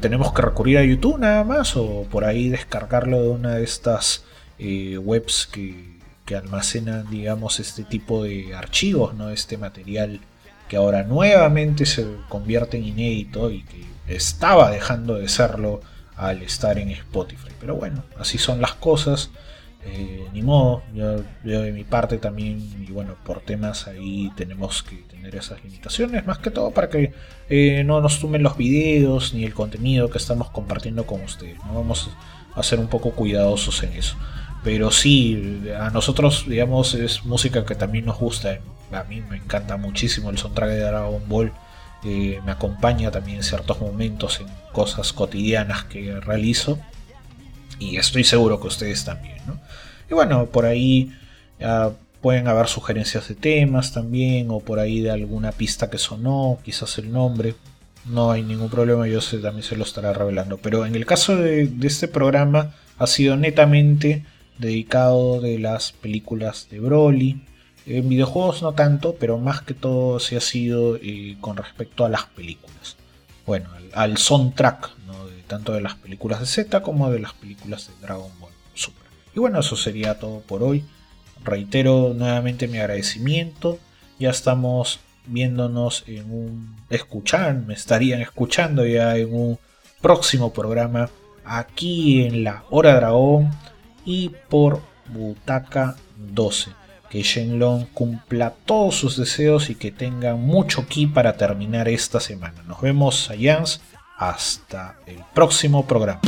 tenemos que recurrir a YouTube nada más o por ahí descargarlo de una de estas eh, webs que, almacenan digamos este tipo de archivos no este material que ahora nuevamente se convierte en inédito y que estaba dejando de serlo al estar en Spotify. Pero bueno así son las cosas. Eh, ni modo, yo, de mi parte también, y bueno, por temas ahí tenemos que tener esas limitaciones, más que todo para que eh, no nos tomen los videos ni el contenido que estamos compartiendo con ustedes, vamos a ser un poco cuidadosos en eso. Pero sí, a nosotros, digamos, es música que también nos gusta. A mí me encanta muchísimo el soundtrack de Dragon Ball. Eh, me acompaña también en ciertos momentos en cosas cotidianas que realizo y estoy seguro que ustedes también. ¿no? Y bueno, por ahí pueden haber sugerencias de temas también, o por ahí de alguna pista que sonó, quizás el nombre. No hay ningún problema, yo sé, también se lo estará revelando. Pero en el caso de, este programa ha sido netamente dedicado de las películas de Broly. En videojuegos no tanto, pero más que todo se ha sido eh, con respecto a las películas. Bueno, al, soundtrack tanto de las películas de Z como de las películas de Dragon Ball Super. Y bueno, eso sería todo por hoy. Reitero nuevamente mi agradecimiento. Ya estamos viéndonos en un escuchar, me estarían escuchando ya en un próximo programa aquí en la Hora Dragón y por Butaca 12. Que Shenlong cumpla todos sus deseos y que tenga mucho ki para terminar esta semana. Nos vemos, Saiyans. Hasta el próximo programa.